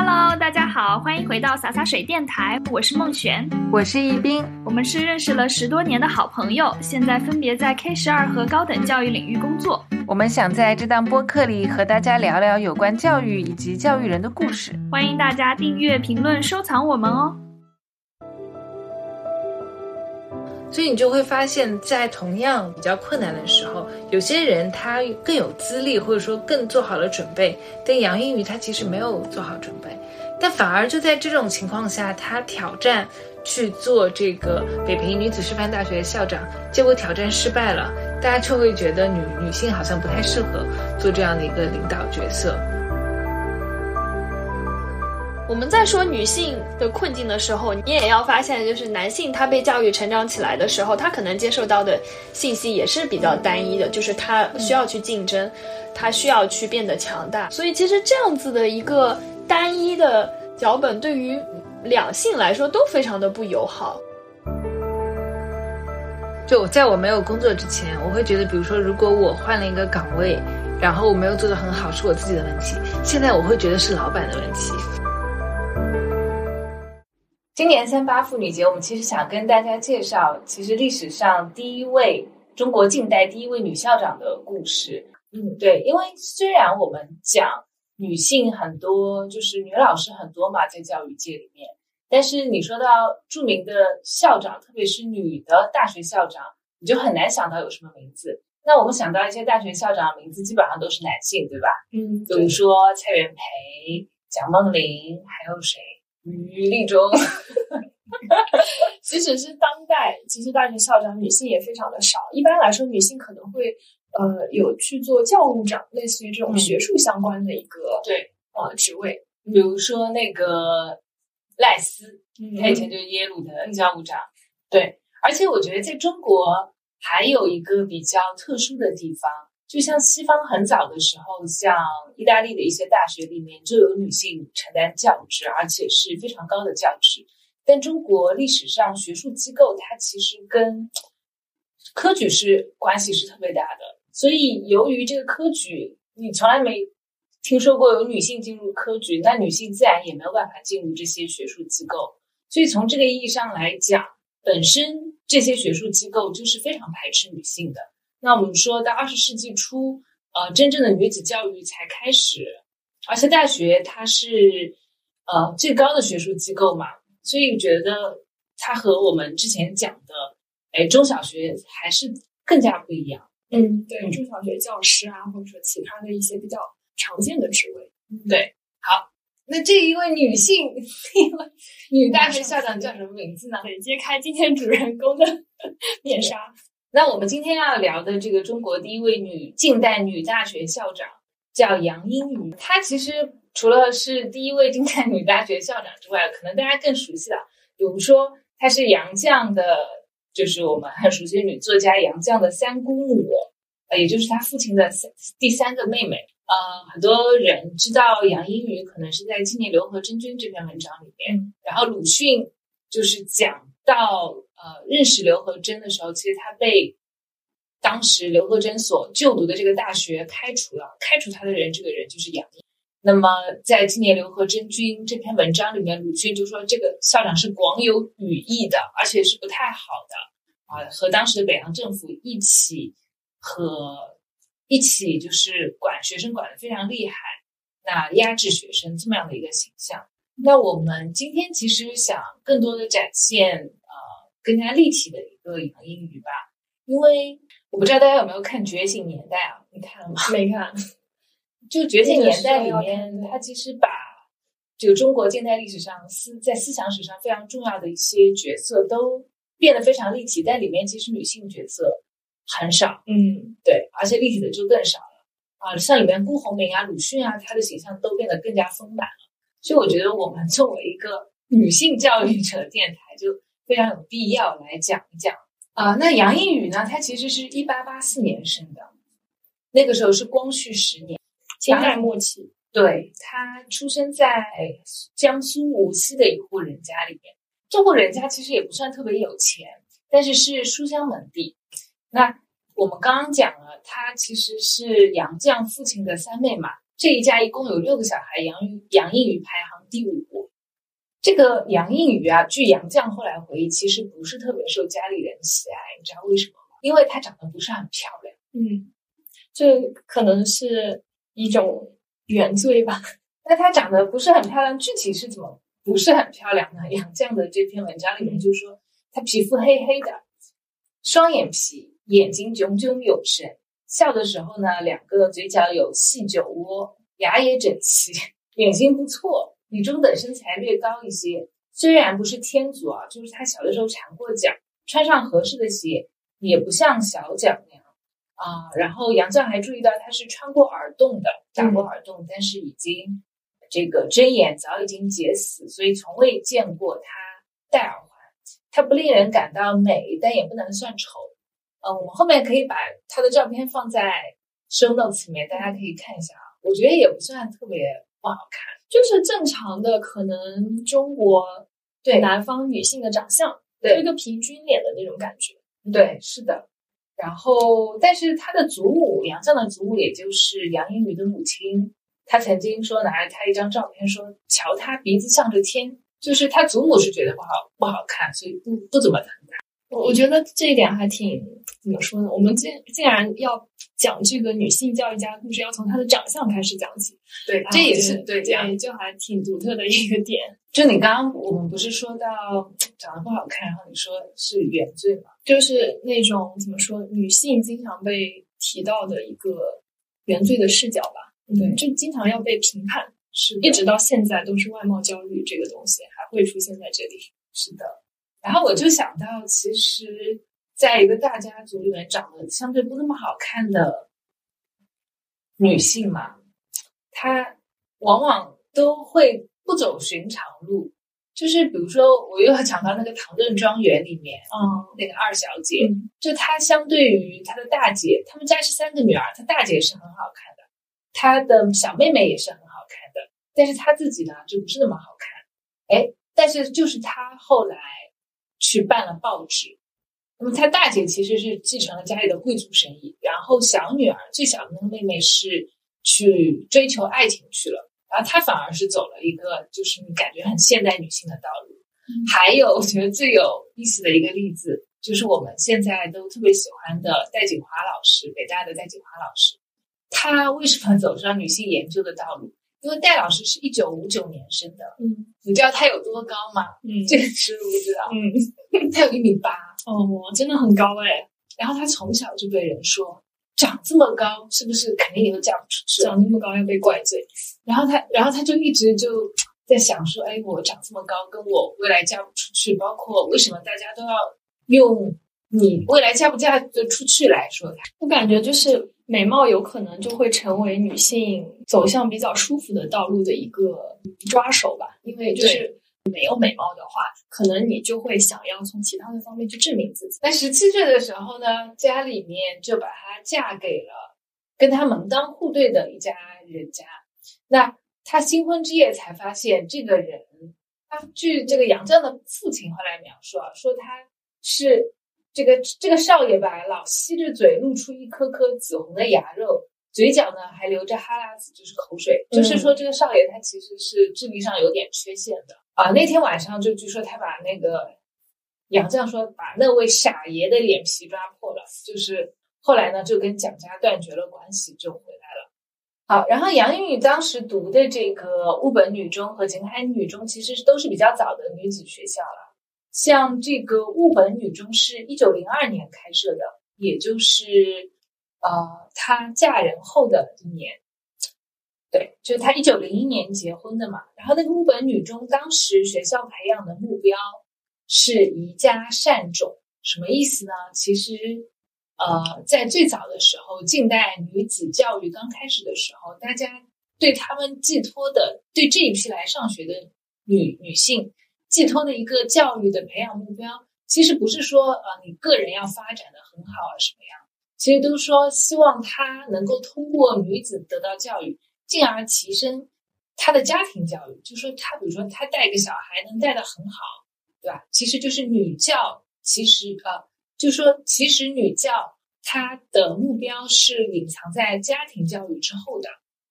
Hello，大家好，欢迎回到洒洒水电台，我是孟璇，我是易斌，我们是认识了十多年的好朋友，现在分别在 K 十二和高等教育领域工作。我们想在这档播客里和大家聊聊有关教育以及教育人的故事，欢迎大家订阅、评论、收藏我们哦。所以你就会发现，在同样比较困难的时候，有些人他更有资历，或者说更做好了准备。但杨英语他其实没有做好准备，但反而就在这种情况下，他挑战去做这个北平女子师范大学的校长，结果挑战失败了，大家就会觉得女女性好像不太适合做这样的一个领导角色。我们在说女性的困境的时候，你也要发现，就是男性他被教育成长起来的时候，他可能接受到的信息也是比较单一的，就是他需要去竞争，他需要去变得强大。所以其实这样子的一个单一的脚本，对于两性来说都非常的不友好。就在我没有工作之前，我会觉得，比如说，如果我换了一个岗位，然后我没有做得很好，是我自己的问题。现在我会觉得是老板的问题。今年三八妇女节，我们其实想跟大家介绍，其实历史上第一位中国近代第一位女校长的故事。嗯，对，因为虽然我们讲女性很多，就是女老师很多嘛，在教育界里面，但是你说到著名的校长，特别是女的大学校长，你就很难想到有什么名字。那我们想到一些大学校长名字，基本上都是男性，对吧？嗯，比如说蔡元培、蒋梦麟，还有谁？于立中，即使是当代，其实大学校长女性也非常的少。一般来说，女性可能会呃有去做教务长，类似于这种学术相关的一个对呃职位。比如说那个赖斯，他以前就是耶鲁的教务长。对，而且我觉得在中国还有一个比较特殊的地方。就像西方很早的时候，像意大利的一些大学里面就有女性承担教职，而且是非常高的教职。但中国历史上学术机构它其实跟科举是关系是特别大的，所以由于这个科举你从来没听说过有女性进入科举，那女性自然也没有办法进入这些学术机构。所以从这个意义上来讲，本身这些学术机构就是非常排斥女性的。那我们说到二十世纪初，呃，真正的女子教育才开始，而且大学它是呃最高的学术机构嘛，所以觉得它和我们之前讲的，哎，中小学还是更加不一样。嗯，对，中小学教师啊，或者说其他的一些比较常见的职位。对，好，那这一位女性，一位女大学校长叫什么名字呢？对，揭开今天主人公的 面纱。那我们今天要聊的这个中国第一位女近代女大学校长叫杨英瑜。她其实除了是第一位近代女大学校长之外，可能大家更熟悉的，比如说她是杨绛的，就是我们很熟悉的女作家杨绛的三姑母，呃，也就是她父亲的三 第三个妹妹。呃，很多人知道杨英瑜可能是在《青年刘和珍君》这篇文章里面，然后鲁迅就是讲到。呃，认识刘和珍的时候，其实他被当时刘和珍所就读的这个大学开除了。开除他的人，这个人就是杨。那么，在今年刘和珍君这篇文章里面，鲁迅就说这个校长是广有羽翼的，而且是不太好的啊，和当时的北洋政府一起和一起就是管学生管的非常厉害，那压制学生这么样的一个形象。那我们今天其实想更多的展现。更加立体的一个杨英语吧，因为我不知道大家有没有看《觉醒年代》啊？你看了吗？没看。就《觉醒年代》里面，它其实把这个中国近代历史上思在思想史上非常重要的一些角色都变得非常立体，但里面其实女性角色很少。嗯，对，而且立体的就更少了啊！像里面辜鸿铭啊、鲁迅啊，他的形象都变得更加丰满了。所以我觉得，我们作为一个女性教育者电台，就非常有必要来讲一讲啊。那杨应宇呢？他其实是一八八四年生的，那个时候是光绪十年，清代末期。对他出生在江苏无锡的一户人家里面，这户人家其实也不算特别有钱，但是是书香门第。那我们刚刚讲了，他其实是杨绛父亲的三妹嘛，这一家一共有六个小孩，杨宇杨应宇排行第五。这个杨映宇啊，据杨绛后来回忆，其实不是特别受家里人喜爱，你知道为什么吗？因为她长得不是很漂亮。嗯，这可能是一种原罪吧。那她长得不是很漂亮，具体是怎么不是很漂亮呢？杨绛的这篇文章里面就说，她皮肤黑黑的，双眼皮，眼睛炯炯有神，笑的时候呢，两个嘴角有细酒窝，牙也整齐，眼睛不错，比中等身材略高一些。虽然不是天足啊，就是他小的时候缠过脚，穿上合适的鞋，也不像小脚那样啊。然后杨绛还注意到他是穿过耳洞的，打过耳洞，但是已经这个针眼早已经结死，所以从未见过他戴耳环。他不令人感到美，但也不能算丑。呃，我们后面可以把他的照片放在 show notes 里面，大家可以看一下啊。我觉得也不算特别不好看，就是正常的，可能中国对南方女性的长相，对就一个平均脸的那种感觉。对，是的。然后，但是他的祖母杨绛的祖母，也就是杨英女的母亲，她曾经说拿着她一张照片说，瞧她鼻子向着天，就是她祖母是觉得不好不好看，所以不不怎么疼她。我我觉得这一点还挺怎么说呢？我们竟竟然要讲这个女性教育家的故事，要从她的长相开始讲起，对，啊这也是对这样。对，就还挺独特的一个点。就你刚刚我们不是说到长得不好看，然后你说是原罪嘛？就是那种怎么说，女性经常被提到的一个原罪的视角吧。对就经常要被评判，是的一直到现在都是外貌焦虑这个东西还会出现在这里。是的。然后我就想到，其实在一个大家族里面长得相对不那么好看的女性嘛，她往往都会不走寻常路。就是比如说，我又要讲到那个唐顿庄园里面，嗯那个二小姐，嗯就她相对于她的大姐，她们家是三个女儿，她大姐是很好看的，她的小妹妹也是很好看的，但是她自己呢就不是那么好看。哎，但是就是她后来去办了报纸，那么她大姐其实是继承了家里的贵族生意，然后小女儿最小的那个妹妹是去追求爱情去了，然后她反而是走了一个就是你感觉很现代女性的道路。还有，我觉得最有意思的一个例子，就是我们现在都特别喜欢的戴锦华老师，北大的戴锦华老师。他为什么走上女性研究的道路？因为戴老师是一九五九年生的，嗯你知道他有多高吗？嗯这个知不知道？嗯，他有一米八，哦，真的很高哎，然后他从小就被人说长这么高，是不是肯定以后嫁不出去？长那么高要被怪罪。然后他，然后他就一直就在想说，哎，我长这么高，跟我未来嫁不出去，包括为什么大家都要用你未来嫁不嫁得出去来说他？我感觉就是美貌有可能就会成为女性走向比较舒服的道路的一个抓手吧，因为就是没有美貌的话，可能你就会想要从其他的方面去证明自己。在十七岁的时候呢，家里面就把她嫁给了跟她门当户对的一家人家。那她新婚之夜才发现，这个人，他据这个杨绛的父亲后来描述啊，说他是这个这个少爷吧，老吸着嘴，露出一颗颗紫红的牙肉，嘴角呢还流着哈喇子，就是口水，就是说这个少爷他其实是智力上有点缺陷的啊。那天晚上就据说他把那个杨绛说把那位傻爷的脸皮抓破了，就是后来呢就跟蒋家断绝了关系，就回来了。好，然后杨映宇当时读的这个雾本女中和景海女中，其实是都是比较早的女子学校了。像这个雾本女中是一九零二年开设的，也就是呃她嫁人后的一年。对，就是她一九零一年结婚的嘛。然后那个雾本女中当时学校培养的目标是宜家善种，什么意思呢？其实呃，在最早的时候，近代女子教育刚开始的时候，大家对他们寄托的，对这一批来上学的女女性寄托的一个教育的培养目标，其实不是说呃你个人要发展的很好啊什么样，其实都说希望她能够通过女子得到教育，进而提升她的家庭教育。就说她，比如说她带个小孩能带得很好，对吧？其实就是女教，其实呃。就说其实女教它的目标是隐藏在家庭教育之后的，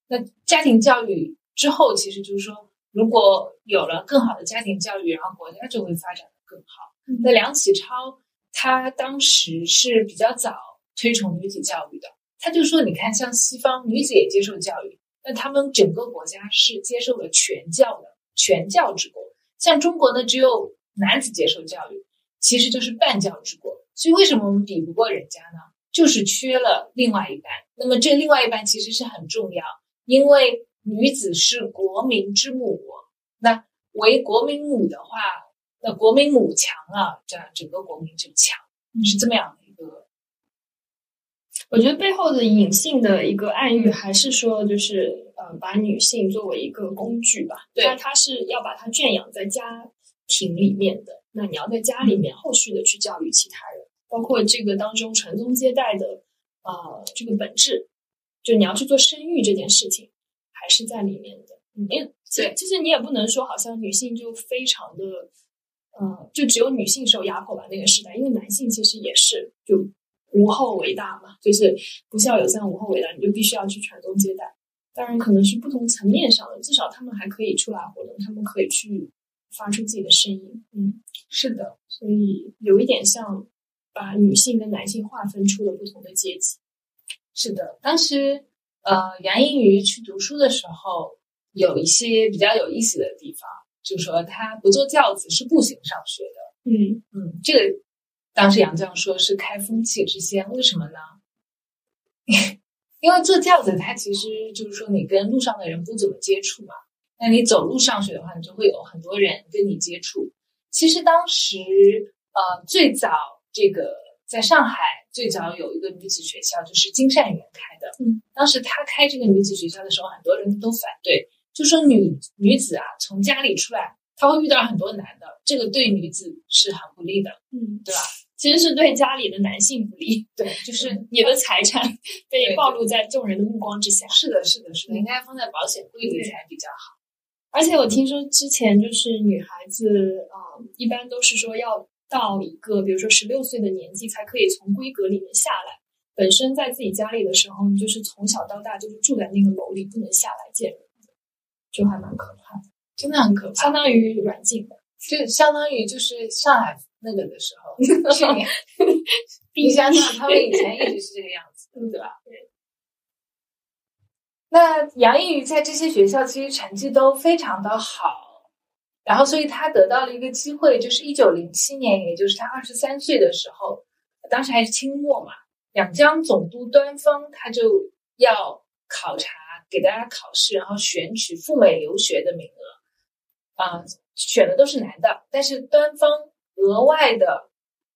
那家庭教育之后，其实就是说，如果有了更好的家庭教育，然后国家就会发展的更好。那梁启超他当时是比较早推崇女子教育的，他就说，你看，像西方女子也接受教育，那他们整个国家是接受了全教的全教之国，像中国呢，只有男子接受教育，其实就是半教之国。所以为什么我们比不过人家呢？就是缺了另外一半。那么这另外一半其实是很重要，因为女子是国民之母。那为国民母的话，那国民母强啊，这样整个国民就强，是这么样的一个。我觉得背后的隐性的一个暗喻，还是说，就是呃，把女性作为一个工具吧。对，她是要把她圈养在家庭里面的。那你要在家里面后续的去教育其他人。包括这个当中传宗接代的，呃，这个本质，就你要去做生育这件事情，还是在里面的。为对，其实你也不能说好像女性就非常的，呃，就只有女性受压迫吧那个时代，因为男性其实也是就无后为大嘛，就是不孝有三，无后为大，你就必须要去传宗接代。当然可能是不同层面上的，至少他们还可以出来活动，他们可以去发出自己的声音。嗯，是的，所以有一点像。把女性跟男性划分出了不同的阶级。是的，当时呃，杨英瑜去读书的时候，有一些比较有意思的地方，就是说他不坐轿子，是步行上学的。嗯嗯，这个当时杨绛说是开风气之先，为什么呢？因为坐轿子，它其实就是说你跟路上的人不怎么接触嘛。那你走路上学的话，你就会有很多人跟你接触。其实当时呃，最早。这个在上海最早有一个女子学校，就是金善媛开的。嗯，当时她开这个女子学校的时候，很多人都反对，就说女女子啊，从家里出来，她会遇到很多男的，这个对女子是很不利的。嗯，对吧？其实是对家里的男性不利。对，就是你的财产被暴露在众人的目光之下。是的，是的，是的，应该放在保险柜里才比较好。而且我听说之前就是女孩子啊，一般都是说要。到一个比如说十六岁的年纪才可以从闺阁里面下来。本身在自己家里的时候，你就是从小到大就是住在那个楼里，不能下来见人，就还蛮可怕的，真的很可怕，相当于软禁的，就相当于就是上海那个的时候，去年，你想想他们以前一直是这个样子，对吧？对。那杨逸宇在这些学校其实成绩都非常的好。然后，所以他得到了一个机会，就是一九零七年，也就是他二十三岁的时候，当时还是清末嘛，两江总督端方他就要考察，给大家考试，然后选取赴美留学的名额，啊，选的都是男的，但是端方额外的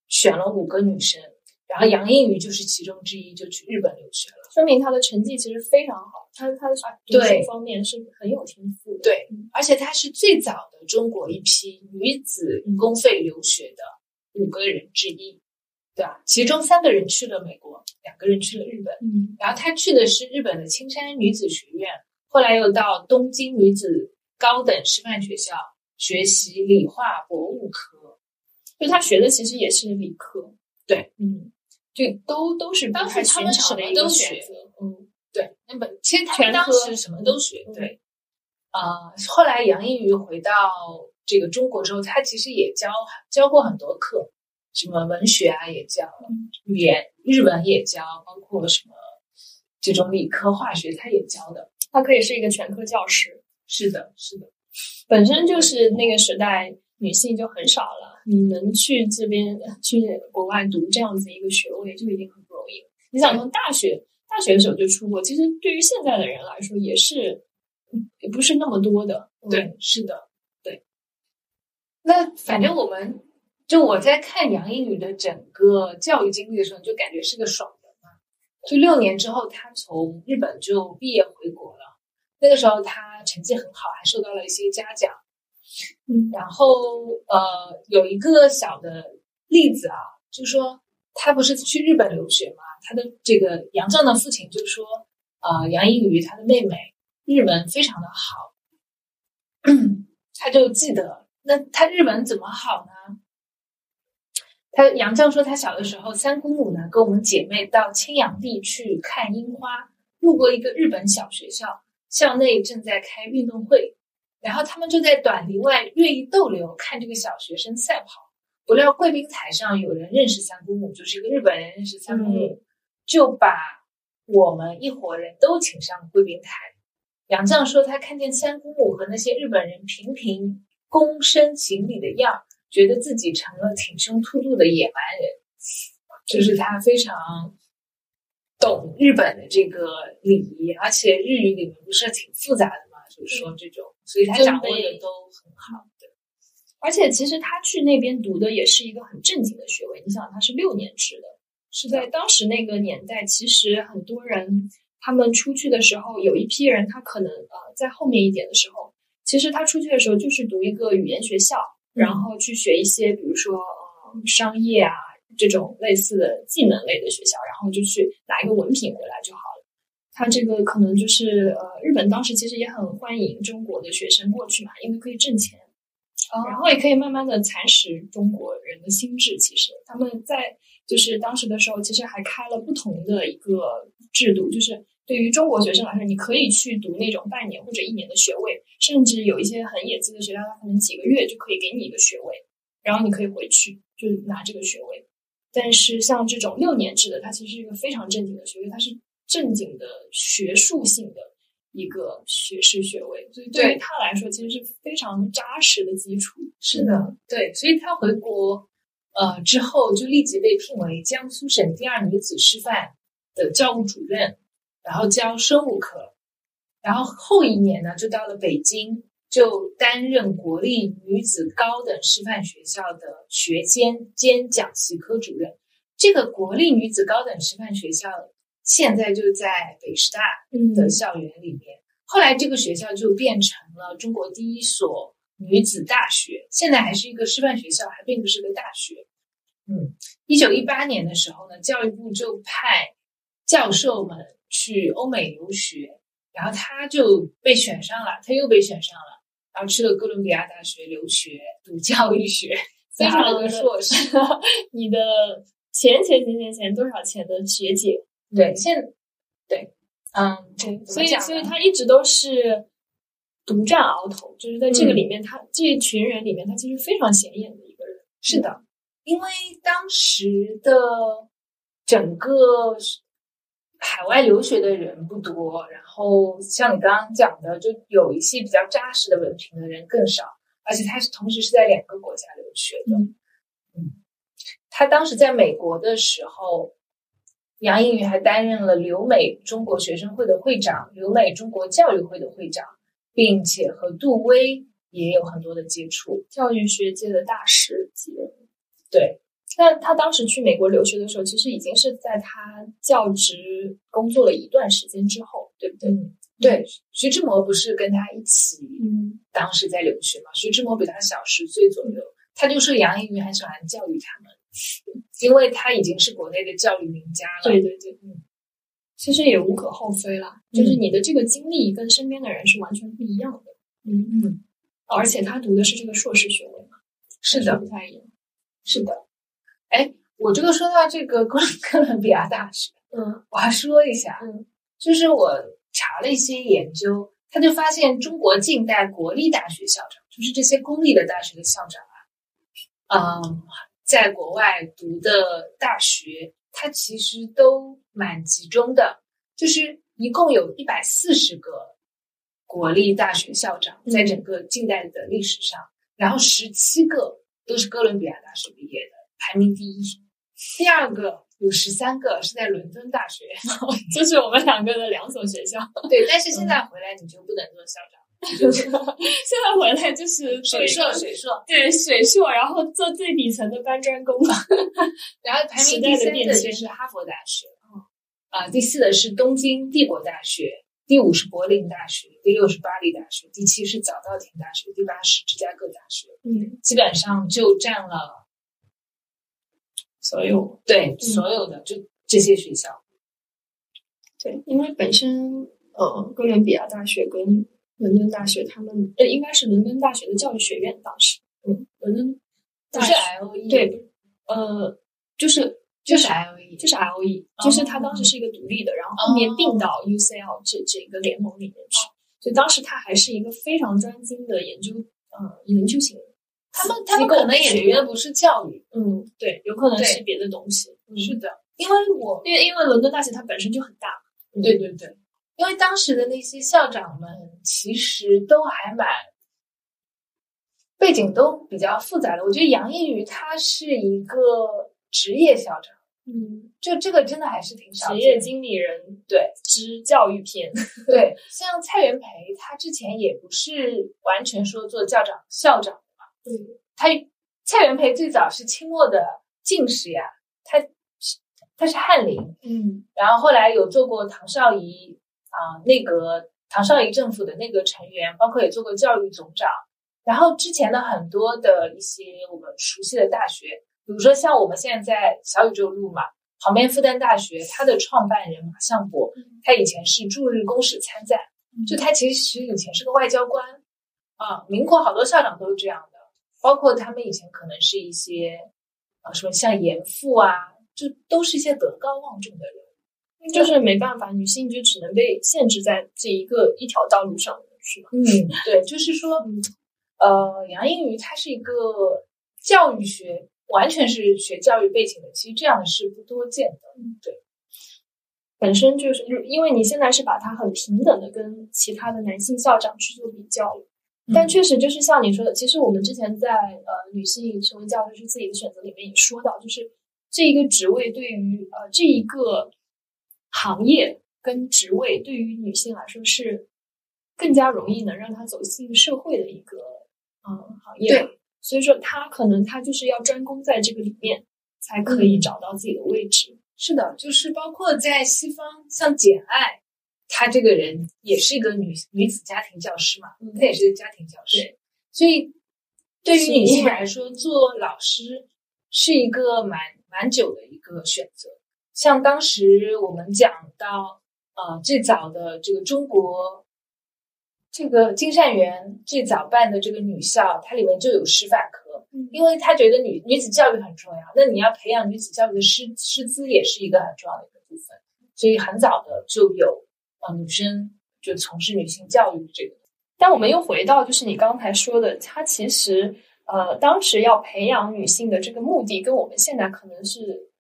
选了五个女生，然后杨应宇就是其中之一，就去日本留学了，说明他的成绩其实非常好。他他的读书方面是很有天赋的，对，而且他是最早的中国一批女子公费留学的五个人之一，对吧？其中三个人去了美国，两个人去了日本，嗯，然后他去的是日本的青山女子学院，后来又到东京女子高等师范学校学习理化博物科，就他学的其实也是理科，对，嗯，就都都是当时他们什么都学，嗯。对，那么其实他们当时什么都学。对，啊，后来杨一宇回到这个中国之后，他其实也教教过很多课，什么文学啊也教，语言日文也教，包括什么这种理科化学他也教的，他可以是一个全科教师。是的，是的，本身就是那个时代女性就很少了，你能去这边去国外读这样子一个学位就已经很不容易了。你想从大学。大学的时候就出国，其实对于现在的人来说也是，也不是那么多的。对，是的，对。那反正我们就我在看杨英宇的整个教育经历的时候，就感觉是个爽文嘛。就六年之后，他从日本就毕业回国了。那个时候他成绩很好，还受到了一些嘉奖。然后呃，有一个小的例子啊，就是说他不是去日本留学嘛。他的这个杨绛的父亲就说：“呃，杨英宇他的妹妹日文非常的好，他就记得。那他日文怎么好呢？他杨绛说，他小的时候三姑母呢跟我们姐妹到青阳地去看樱花，路过一个日本小学校，校内正在开运动会，然后他们就在短笛外乐意逗留，看这个小学生赛跑。不料贵宾台上有人认识三姑母，就是一个日本人认识三姑母，就把我们一伙人都请上贵宾台。杨绛说，他看见三姑母和那些日本人频频躬身行礼的样，觉得自己成了挺胸凸肚的野蛮人，就是他非常懂日本的这个礼仪，而且日语里面不是挺复杂的嘛，就是说这种，所以他掌握的都很好。对。而且其实他去那边读的也是一个很正经的学位，你想他是六年制的，是在当时那个年代，其实很多人他们出去的时候，有一批人他可能呃在后面一点的时候，其实他出去的时候就是读一个语言学校，然后去学一些比如说呃商业啊这种类似的技能类的学校，然后就去拿一个文凭回来就好了。他这个可能就是呃日本当时其实也很欢迎中国的学生过去嘛，因为可以挣钱。然后也可以慢慢的蚕食中国人的心智。其实他们在就是当时的时候，其实还开了不同的一个制度，就是对于中国学生来说，你可以去读那种半年或者一年的学位，甚至有一些很野鸡的学校，他可能几个月就可以给你一个学位，然后你可以回去就拿这个学位。但是像这种六年制的，它其实是一个非常正经的学位，它是正经的学术性的。一个学士学位，所以对于他来说，其实是非常扎实的基础。是的，对，所以他回国，呃，之后就立即被聘为江苏省第二女子师范的教务主任，然后教生物课。然后后一年呢，就到了北京，就担任国立女子高等师范学校的学监兼讲习科主任。这个国立女子高等师范学校。现在就在北师大的校园里面，后来这个学校就变成了中国第一所女子大学。现在还是一个师范学校，还并不是个大学。嗯，一九一八年的时候呢，教育部就派教授们去欧美留学，然后他就被选上了，他又被选上了，然后去了哥伦比亚大学留学读教育学，非常的硕士。你的钱钱钱钱钱多少钱的学姐？对，现对，嗯，对，所以所以他一直都是独占鳌头，就是在这个里面，他这一群人里面，他其实非常显眼的一个人。是的，因为当时的整个海外留学的人不多，然后像你刚刚讲的，就有一些比较扎实的文凭的人更少，而且他是同时是在两个国家留学的。嗯，他当时在美国的时候。杨应宇还担任了留美中国学生会的会长、留美中国教育会的会长，并且和杜威也有很多的接触，教育学界的大师级人物。对，那他当时去美国留学的时候，其实已经是在他教职工作了一段时间之后，对不对？对，徐志摩不是跟他一起，嗯，当时在留学嘛？徐志摩比他小十岁左右，他就说杨应宇很喜欢教育他们。因为他已经是国内的教育名家了，对对对，嗯，其实也无可厚非啦，就是你的这个经历跟身边的人是完全不一样的，嗯嗯，而且他读的是这个硕士学位嘛，是的，不太一样，是的，哎，我这个说到这个哥哥伦比亚大学，嗯，我还说一下，嗯，就是我查了一些研究，他就发现中国近代国立大学校长，就是这些公立的大学的校长啊，嗯。在国外读的大学，它其实都蛮集中的，就是一共有一百四十个国立大学校长，在整个近代的历史上，然后十七个都是哥伦比亚大学毕业的，排名第一。第二个有十三个是在伦敦大学，就是我们两个的两所学校。对，但是现在回来你就不能做校长。现在回来就是水硕，水硕。对水硕，然后做最底层的搬砖工，然后排名第三的就是哈佛大学，啊，第四的是东京帝国大学，第五是柏林大学，第六是巴黎大学，第七是早稻田大学，第八是芝加哥大学，嗯，基本上就占了所有。对所有的就这些学校，对，因为本身呃哥伦比亚大学跟伦敦大学，他们呃，应该是伦敦大学的教育学院，当时，嗯，伦敦不是 L E，对，呃，就是就是 L E，就是 L E，就是他当时是一个独立的，然后后面并到 U C L 这这个联盟里面去，所以当时他还是一个非常专精的研究，呃，研究型。他们他们可能也学的不是教育，嗯，对，有可能是别的东西。是的，因为我因为因为伦敦大学它本身就很大，对对对，因为当时的那些校长们其实都还蛮背景都比较复杂的。我觉得杨应宇他是一个职业校长，嗯，就这个真的还是挺少职业经理人对之教育片，对，像蔡元培他之前也不是完全说做校长校长的嘛，嗯，他蔡元培最早是清末的进士呀，他是他是翰林，嗯。然后后来有做过唐绍仪啊、内阁唐绍仪政府的内阁成员，包括也做过教育总长。然后之前的很多的一些我们熟悉的大学，比如说像我们现在在小宇宙路嘛，旁边复旦大学，它的创办人马相伯，他以前是驻日公使参赞，就他其实以前是个外交官啊。民国好多校长都是这样的，包括他们以前可能是一些啊什么像严复啊，就都是一些德高望重的人。就是没办法，女性就只能被限制在这一个一条道路上，是吧？嗯，对，就是说，呃，杨英语他是一个教育学，完全是学教育背景的，其实这样是不多见的。对，本身就是因为你现在是把它很平等的跟其他的男性校长去做比较了，但确实就是像你说的，其实我们之前在呃女性成为教师是自己的选择里面也说到，就是这一个职位对于呃这一个行业跟职位对于女性来说是更加容易能让她走进社会的一个嗯行业对。所以说她可能她就是要专攻在这个里面，才可以找到自己的位置。是的，就是包括在西方，像简爱，她这个人也是一个女女子家庭教师嘛，她也是个家庭教师，对所以对于女性来说，做老师是一个蛮蛮久的一个选择。像当时我们讲到，呃，最早的这个中国，这个金善园最早办的这个女校，它里面就有师范科，因为他觉得女女子教育很重要，那你要培养女子教育的师师资也是一个很重要的一个部分，所以很早的就有呃女生就从事女性教育这个。但我们又回到，就是你刚才说的，它其实呃，当时要培养女性的这个目的，跟我们现在可能是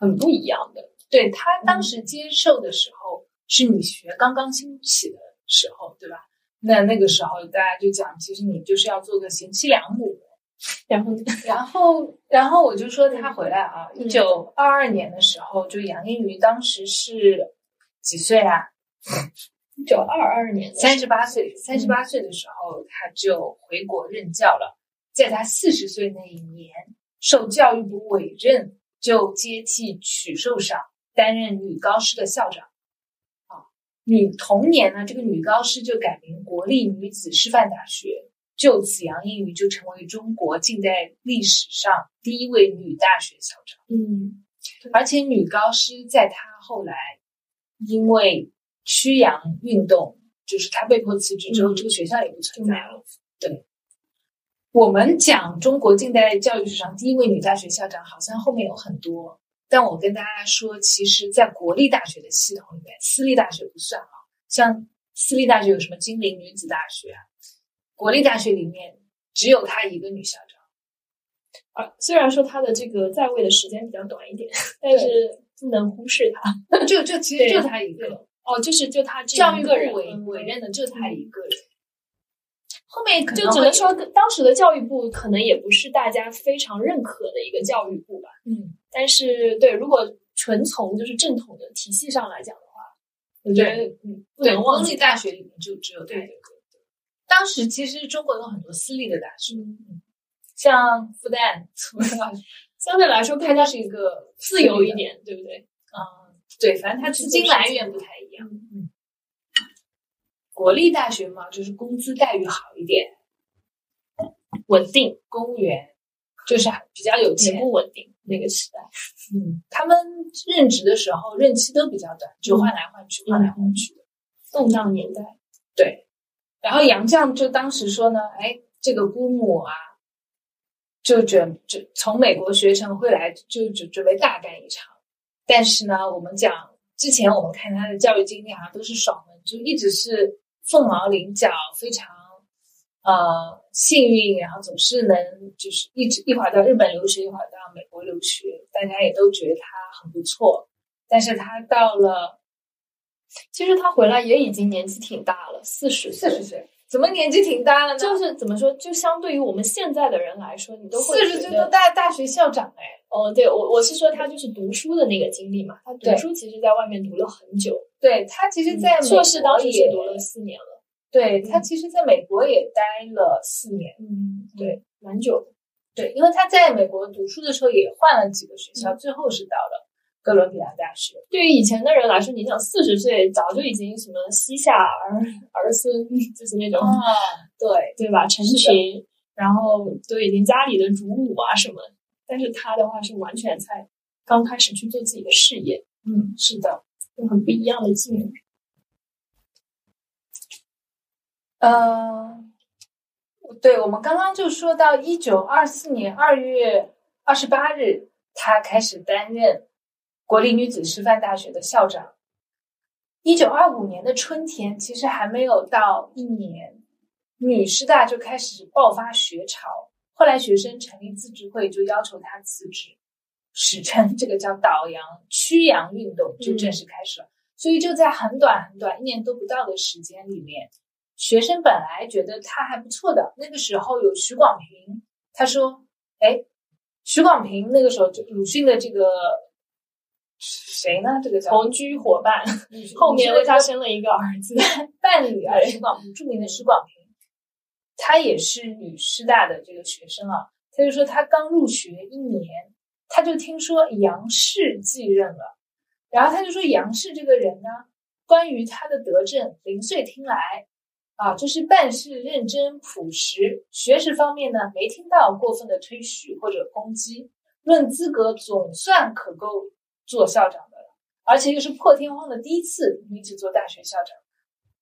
很不一样的。对他当时接受的时候是你学刚刚兴起的时候，对吧？那那个时候大家就讲，其实你就是要做个贤妻良母。然后，然后，然后我就说他回来啊，嗯一九二二年的时候，就杨应瑜当时是几岁啊？一九二二年三十八岁，三十八岁的时候他就回国任教了。在他四十岁那一年，受教育部委任，就接替曲寿裳，担任女高师的校长。啊，女同年呢，这个女高师就改名国立女子师范大学。就此，杨应宇就成为中国近代历史上第一位女大学校长。嗯，而且女高师在她后来因为曲阳运动，就是她被迫辞职之后，嗯这个学校也不存在。了。对，我们讲中国近代教育史上第一位女大学校长，好像后面有很多，但我跟大家说，其实，在国立大学的系统里面，私立大学不算啊。像私立大学有什么金陵女子大学啊？国立大学里面只有她一个女校长。啊，虽然说她的这个在位的时间比较短一点，但是不能忽视她。就就其实就她一个，哦，就是就她这教育部一个人委嗯委任的就她一个人。后面就只能说，当时的教育部可能也不是大家非常认可的一个教育部吧。嗯，但是，对，如果纯从就是正统的体系上来讲的话，我觉得嗯，不对，能公立大学里面就只有对对一个。当时其实中国有很多私立的大学，嗯像复旦，相对来说它是一个自由一点。点，对不对？嗯，对，反正它资金来源不太一样。嗯，国立大学嘛，就是工资待遇好一点，稳定，公务员。就是比较有钱。不稳定。那个时代。嗯，他们任职的时候任期都比较短，就换来换去，换来换去的。动荡年代，对，然后杨绛就当时说呢，哎，这个姑母啊，就准准从美国学成会来，就准准备大干一场。但是呢，我们讲之前我们看他的教育经历啊，都是爽文，就一直是凤毛麟角，非常呃幸运，然后总是能就是一直一会儿到日本留学，一会儿到美国留学，大家也都觉得他很不错。但是他到了，其实他回来也已经年纪挺大了，四十四十岁，怎么年纪挺大了呢？就是怎么说，就相对于我们现在的人来说，你都会四十岁都大大学校长哎。哦，对我我是说他就是读书的那个经历嘛，他读书其实在外面读了很久，对他其实在硕士当时是读了四年了，对他其实在美国也待了四年，嗯，对，蛮久的，对，因为他在美国读书的时候也换了几个学校，最后是到了哥伦比亚大学。对于以前的人来说，你想四十岁早就已经什么膝下儿儿孙，就是那种，对对吧？成群，然后都已经家里的主母啊什么。但是他的话是完全才刚开始去做自己的事业，嗯，是的，就很不一样的技能。嗯，对，我们刚刚就说到一九二四年二月二十八日，他开始担任国立女子师范大学的校长。一九二五年的春天，其实还没有到一年，女师大就开始爆发学潮。后来学生成立自治会，就要求他辞职，史称这个叫“倒洋驱洋运动”就正式开始了。所以就在很短很短一年都不到的时间里面，学生本来觉得他还不错的。那个时候有许广平，他说：“哎，许广平那个时候就鲁迅的这个谁呢？这个叫同居伙伴，后面为他生了一个儿子伴侣啊，许广平，著名的许广平。”他也是女师大的这个学生啊，他就说他刚入学一年，他就听说杨氏继任了，然后他就说杨氏这个人呢，关于他的德政零碎听来，啊，就是办事认真朴实，学识方面呢没听到过分的推许或者攻击，论资格总算可够做校长而且又是破天荒的第一次女子做大学校长，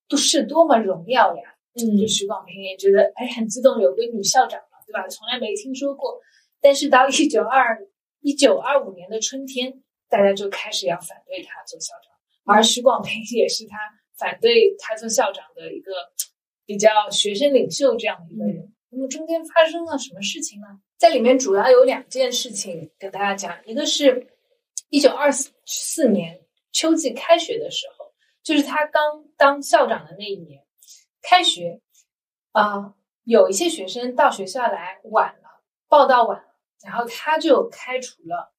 都是多么荣耀呀！嗯，就徐广平也觉得哎很激动，有个女校长了，对吧？从来没听说过。但是到一九二一九二五年的春天，大家就开始要反对他做校长，而徐广平也是他反对他做校长的一个比较学生领袖这样的一个人。那么中间发生了什么事情呢？在里面主要有两件事情跟大家讲，一个是一九二四年秋季开学的时候，就是他刚当校长的那一年。开学，啊，有一些学生到学校来晚了，报到晚了，然后他就开除了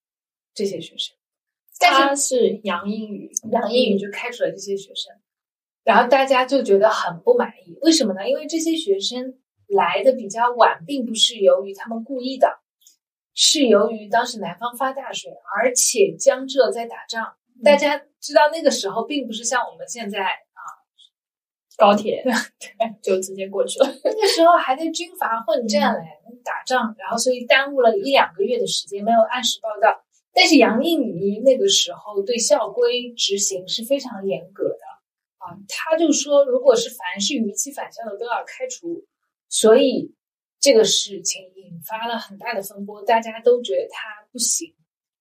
这些学生。他是杨英语，杨英语就开除了这些学生，然后大家就觉得很不满意。为什么呢？因为这些学生来的比较晚，并不是由于他们故意的，是由于当时南方发大水，而且江浙在打仗。大家知道那个时候并不是像我们现在啊。高铁对 就直接过去了。那个时候还在军阀混战嘞，打仗，然后所以耽误了一两个月的时间，没有按时报到。但是杨应宇那个时候对校规执行是非常严格的啊，他就说，如果是凡是逾期返校的都要开除。所以这个事情引发了很大的风波，大家都觉得他不行，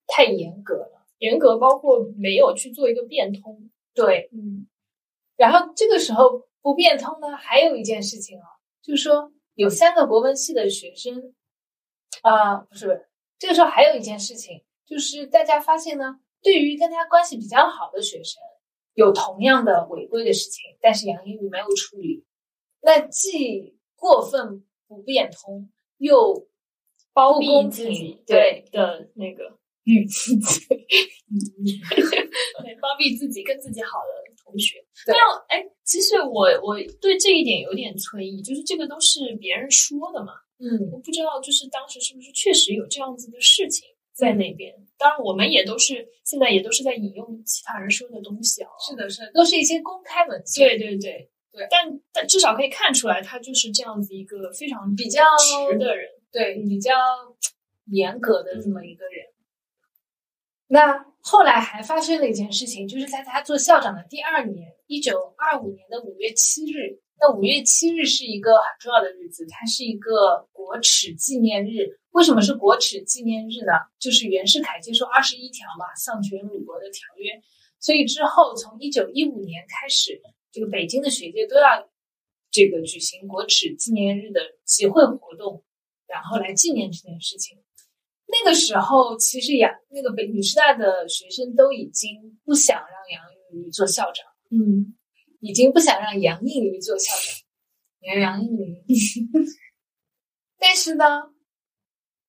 太严格了，严格包括没有去做一个变通。对，嗯，然后这个时候。不变通呢，还有一件事情啊，就是说有三个国文系的学生，啊，不是不是，这个时候还有一件事情，就是大家发现呢，对于跟他关系比较好的学生，有同样的违规的事情，但是杨英宇没有处理，那既过分不变通，又包庇自己对的那个与自己，对包庇自己跟自己好的。同学，那哎，其实我我对这一点有点存疑，就是这个都是别人说的嘛，嗯，我不知道，就是当时是不是确实有这样子的事情在那边。当然，我们也都是现在也都是在引用其他人说的东西啊，是的，是，都是一些公开文件，对对对对。但但至少可以看出来，他就是这样子一个非常比较直的人，对，比较严格的这么一个人。那后来还发生了一件事情，就是在他做校长的第二年，一九二五年的五月七日。那五月七日是一个很重要的日子，它是一个国耻纪念日。为什么是国耻纪念日呢？就是袁世凯接受二十一条嘛，丧权辱国的条约。所以之后从一九一五年开始，这个北京的学界都要这个举行国耻纪念日的集会活动，然后来纪念这件事情。那个时候，其实杨那个北女师大的学生都已经不想让杨应宇做校长，嗯，已经不想让杨应宇做校长。杨杨应宇，但是呢，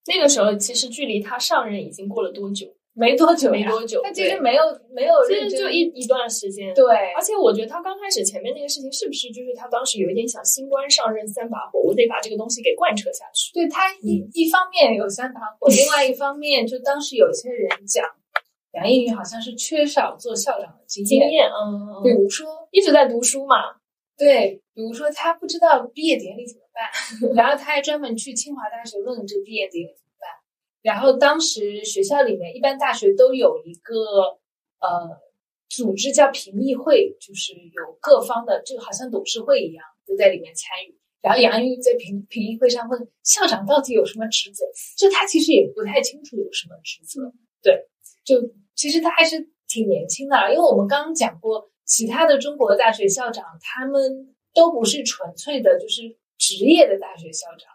那个时候其实距离他上任已经过了多久？没多久，没多久他其实没有没有其认真实就一一段时间。对，而且我觉得他刚开始前面那个事情，是不是就是他当时有一点想新官上任三把火，我得把这个东西给贯彻下去。对他一、一方面有三把火，另外一方面就当时有些人讲杨应宇好像是缺少做校长的经验，经验，嗯，比如说一直在读书嘛，对，比如说他不知道毕业典礼怎么办，然后他还专门去清华大学问这个毕业典礼怎么办。然后当时学校里面一般大学都有一个呃组织叫评议会，就是有各方的，就好像董事会一样都在里面参与。然后杨玉在评评议会上问校长到底有什么职责，就他其实也不太清楚有什么职责。对，就其实他还是挺年轻的，因为我们刚刚讲过，其他的中国大学校长他们都不是纯粹的，就是职业的大学校长，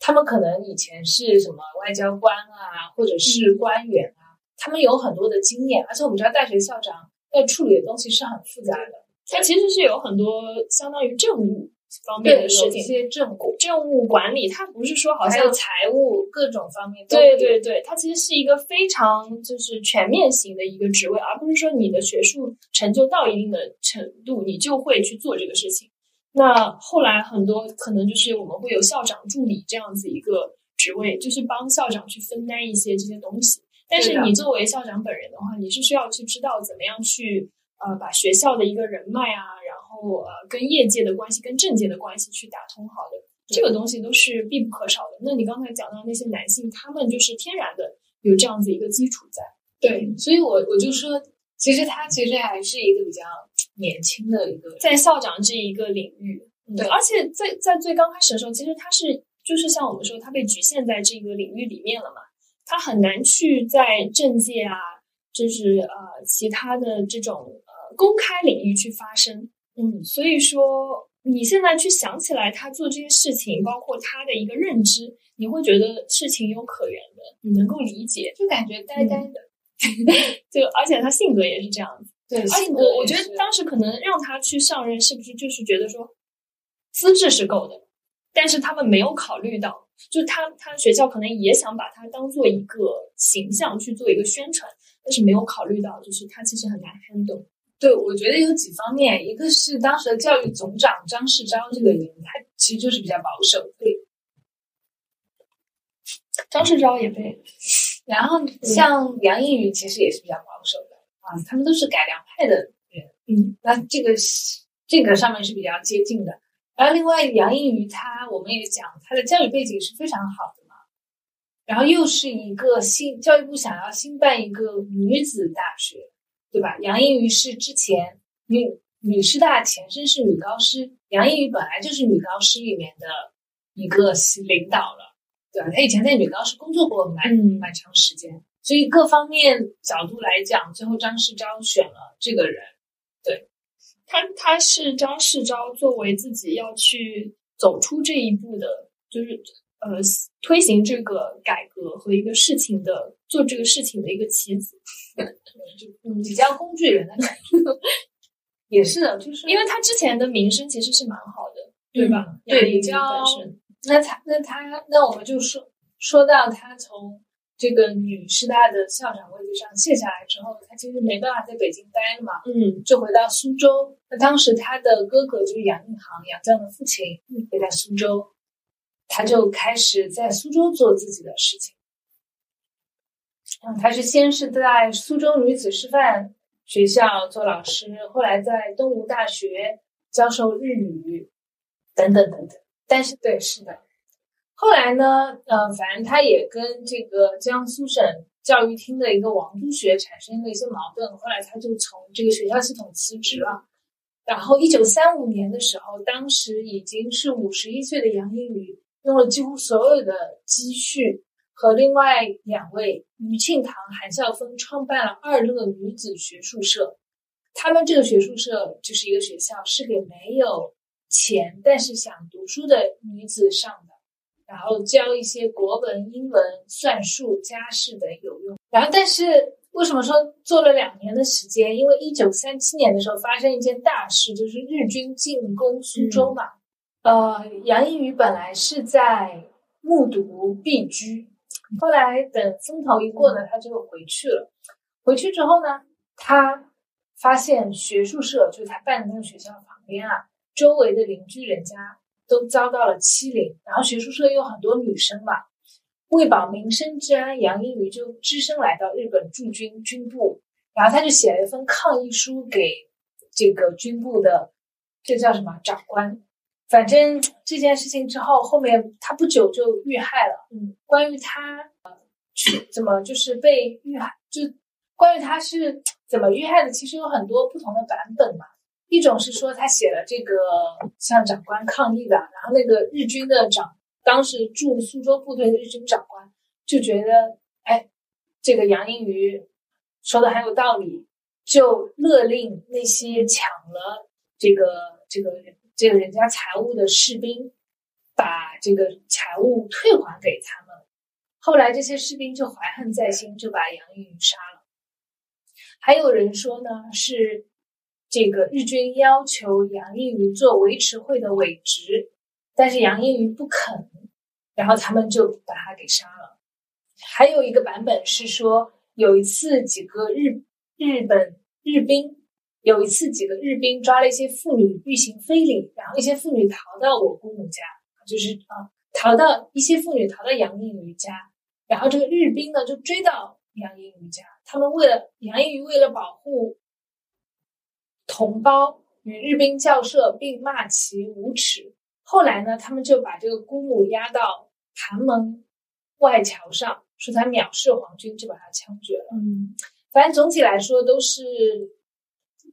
他们可能以前是什么外交官啊，或者是官员啊，他们有很多的经验，而且我们知道大学校长要处理的东西是很复杂的，他其实是有很多相当于政务方面的事情，些政务，政务管理，它不是说好像财务各种方面都对对对，它其实是一个非常就是全面型的一个职位，而不是说你的学术成就到一定的程度，你就会去做这个事情。那后来很多可能就是我们会有校长助理这样子一个职位，就是帮校长去分担一些这些东西。但是你作为校长本人的话，你是需要去知道怎么样去呃把学校的一个人脉啊，然后呃跟业界的关系、跟政界的关系去打通好的。这个东西都是必不可少的。那你刚才讲到那些男性，他们就是天然的有这样子一个基础在。对，所以我我就说，其实他其实还是一个比较年轻的一个，在校长这一个领域，对而且在在最刚开始的时候，其实他是就是像我们说，他被局限在这个领域里面了嘛，他很难去在政界啊，就是呃其他的这种呃公开领域去发声。嗯，所以说你现在去想起来他做这些事情，包括他的一个认知，你会觉得是情有可原的，你能够理解，就感觉呆呆的。就而且他性格也是这样子。对，而且我我觉得当时可能让他去上任，是不是就是觉得说资质是够的，但是他们没有考虑到，就他他学校可能也想把他当做一个形象去做一个宣传，但是没有考虑到，就是他其实很难 handle。对，我觉得有几方面，一个是当时的教育总长张世钊这个人，他其实就是比较保守。对，张世钊也被然后像杨应宇其实也是比较保守的啊，他们都是改良派的人。嗯，那这个是这个上面是比较接近的。然后另外杨应宇他，我们也讲他的教育背景是非常好的嘛，然后又是一个新教育部想要新办一个女子大学，对吧？杨应宇是之前女女师大前身是女高师，杨应宇本来就是女高师里面的一个领导了，对吧？他以前在女高是工作过蛮、嗯蛮长时间，所以各方面角度来讲，最后张世钊选了这个人。对他他是张世钊作为自己要去走出这一步的，就是呃推行这个改革和一个事情的做这个事情的一个棋子。嗯，比较工具人的感觉，也是的，就是因为他之前的名声其实是蛮好的，对吧？嗯对那他那他那我们就说说到他从这个女师大的校长位置上卸下来之后，他其实没办法在北京待了嘛，嗯就回到苏州。那当时他的哥哥就是杨应行，杨绛的父亲，也在苏州，他就开始在苏州做自己的事情。嗯，他是先是在苏州女子师范学校做老师，后来在东吴大学教授日语，等等等等。但是，对，是的。后来呢，呃，反正他也跟这个江苏省教育厅的一个王督学产生了一些矛盾，后来他就从这个学校系统辞职了。然后，一九三五年的时候，当时已经是五十一岁的杨应宇，用了几乎所有的积蓄，和另外两位余庆堂、韩笑峰创办了二乐女子学术社。他们这个学术社就是一个学校，是给没有钱但是想读书的女子上的，然后教一些国文、英文、算术、家事等有用。然后，但是为什么说做了两年的时间？因为一九三七年的时候发生一件大事，就是日军进攻苏州嘛。呃，杨应宇本来是在木渎避居，后来等风头一过呢，他就回去了。回去之后呢，他发现学术社就是他办的那个学校旁边啊，周围的邻居人家都遭到了欺凌，然后学术社有很多女生嘛，为保民生治安，杨应宇就只身来到日本驻军军部，然后他就写了一封抗议书给这个军部的，这叫什么长官？反正这件事情之后，后面他不久就遇害了。嗯，关于他呃去怎么就是被遇害，就关于他是怎么遇害的，其实有很多不同的版本嘛。一种是说他写了这个向长官抗议的，然后那个日军的长当时驻苏州部队的日军长官就觉得，哎，这个杨应宇说的很有道理，就勒令那些抢了这个这个。这个人家财物的士兵，把这个财物退还给他们。后来这些士兵就怀恨在心，就把杨应宇杀了。还有人说呢，是这个日军要求杨应宇做维持会的委职，但是杨应宇不肯，然后他们就把他给杀了。还有一个版本是说，有一次几个日日本日兵。有一次，几个日兵抓了一些妇女欲行非礼，然后一些妇女逃到我姑母家，就是啊，逃到一些妇女逃到杨应瑜家，然后这个日兵呢就追到杨应瑜家，他们为了杨应瑜为了保护同胞，与日兵交涉，并骂其无耻。后来呢，他们就把这个姑母押到盘门外桥上，说他藐视皇军，就把他枪决了。嗯，反正总体来说都是。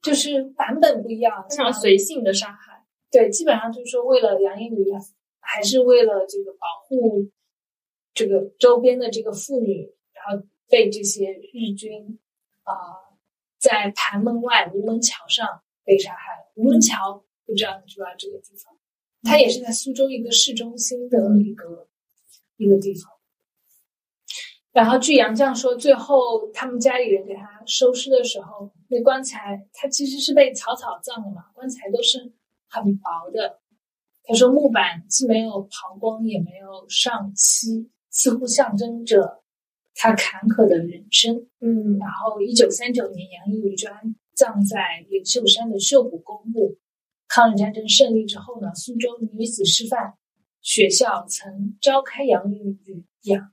就是版本不一样，非常随性的杀害。对，基本上就是说，为了杨英女，还是为了这个保护这个周边的这个妇女，然后被这些日军啊，在盘门外吴门桥上被杀害了。吴门桥不知道你知不知道这个地方？它也是在苏州一个市中心的一个一个地方。然后据杨绛说，最后他们家里人给他收尸的时候，那棺材他其实是被草草葬的嘛，棺材都是很薄的。他说木板既没有抛光，也没有上漆，似乎象征着他坎坷的人生。嗯，然后一九三九年，杨应宇就安葬在灵秀山的秀谷公墓。抗日战争胜利之后呢，苏州女子师范学校曾召开杨应宇养。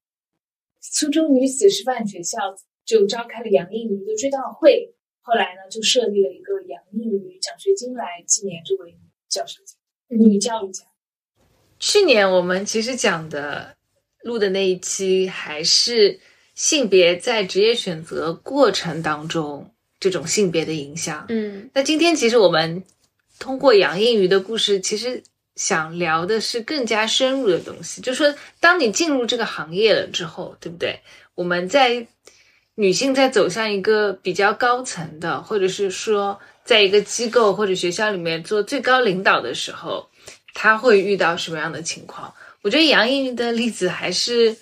苏州女子师范学校就召开了杨应宇的追悼会，后来呢，就设立了一个杨应宇奖学金来纪念这位教授、女教育家。去年我们其实讲的录的那一期，还是性别在职业选择过程当中这种性别的影响。嗯，那今天其实我们通过杨应瑜的故事，其实。想聊的是更加深入的东西，就是说，当你进入这个行业了之后，对不对？我们在女性在走向一个比较高层的，或者是说，在一个机构或者学校里面做最高领导的时候，她会遇到什么样的情况？我觉得杨映玉的例子还是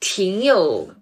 挺有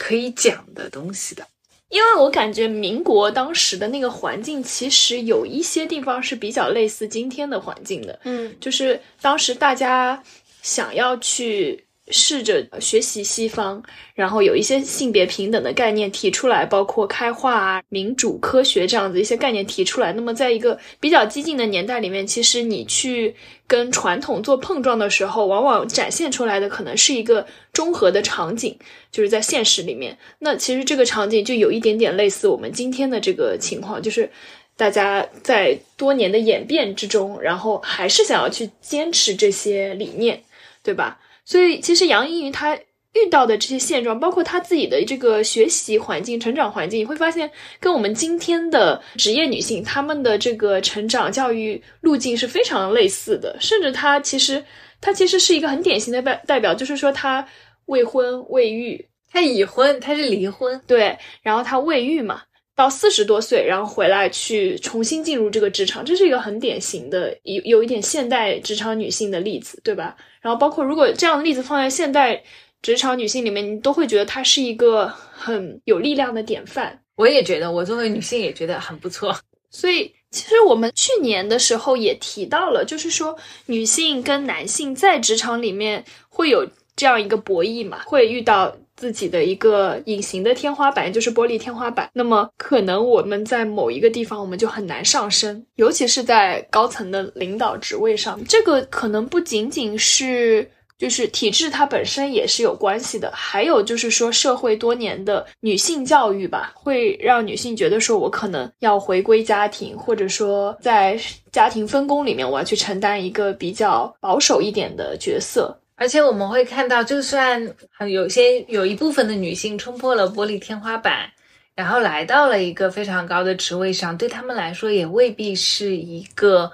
可以讲的东西的。因为我感觉民国当时的那个环境，其实有一些地方是比较类似今天的环境的。嗯，就是当时大家想要去试着学习西方，然后有一些性别平等的概念提出来，包括开化啊、民主、科学这样子一些概念提出来。那么，在一个比较激进的年代里面，其实你去。跟传统做碰撞的时候，往往展现出来的可能是一个中和的场景，就是在现实里面。那其实这个场景就有一点点类似我们今天的这个情况，就是大家在多年的演变之中，然后还是想要去坚持这些理念，对吧？所以其实杨依云她。遇到的这些现状，包括她自己的这个学习环境、成长环境，你会发现跟我们今天的职业女性她们的这个成长教育路径是非常类似的。甚至她其实，她其实是一个很典型的代代表，就是说她未婚未育，她已婚，她是离婚，对，然后她未育嘛。到四十多岁，然后回来去重新进入这个职场，这是一个很典型的有有一点现代职场女性的例子，对吧？然后包括如果这样的例子放在现代职场女性里面，你都会觉得她是一个很有力量的典范。我也觉得，我作为女性也觉得很不错。所以，其实我们去年的时候也提到了，就是说女性跟男性在职场里面会有这样一个博弈嘛，会遇到自己的一个隐形的天花板，就是玻璃天花板。那么，可能我们在某一个地方我们就很难上升，尤其是在高层的领导职位上，这个可能不仅仅是。就是体制它本身也是有关系的，还有就是说社会多年的女性教育吧，会让女性觉得说我可能要回归家庭，或者说在家庭分工里面我要去承担一个比较保守一点的角色。而且我们会看到，就算有些有一部分的女性冲破了玻璃天花板，然后来到了一个非常高的职位上，对他们来说也未必是一个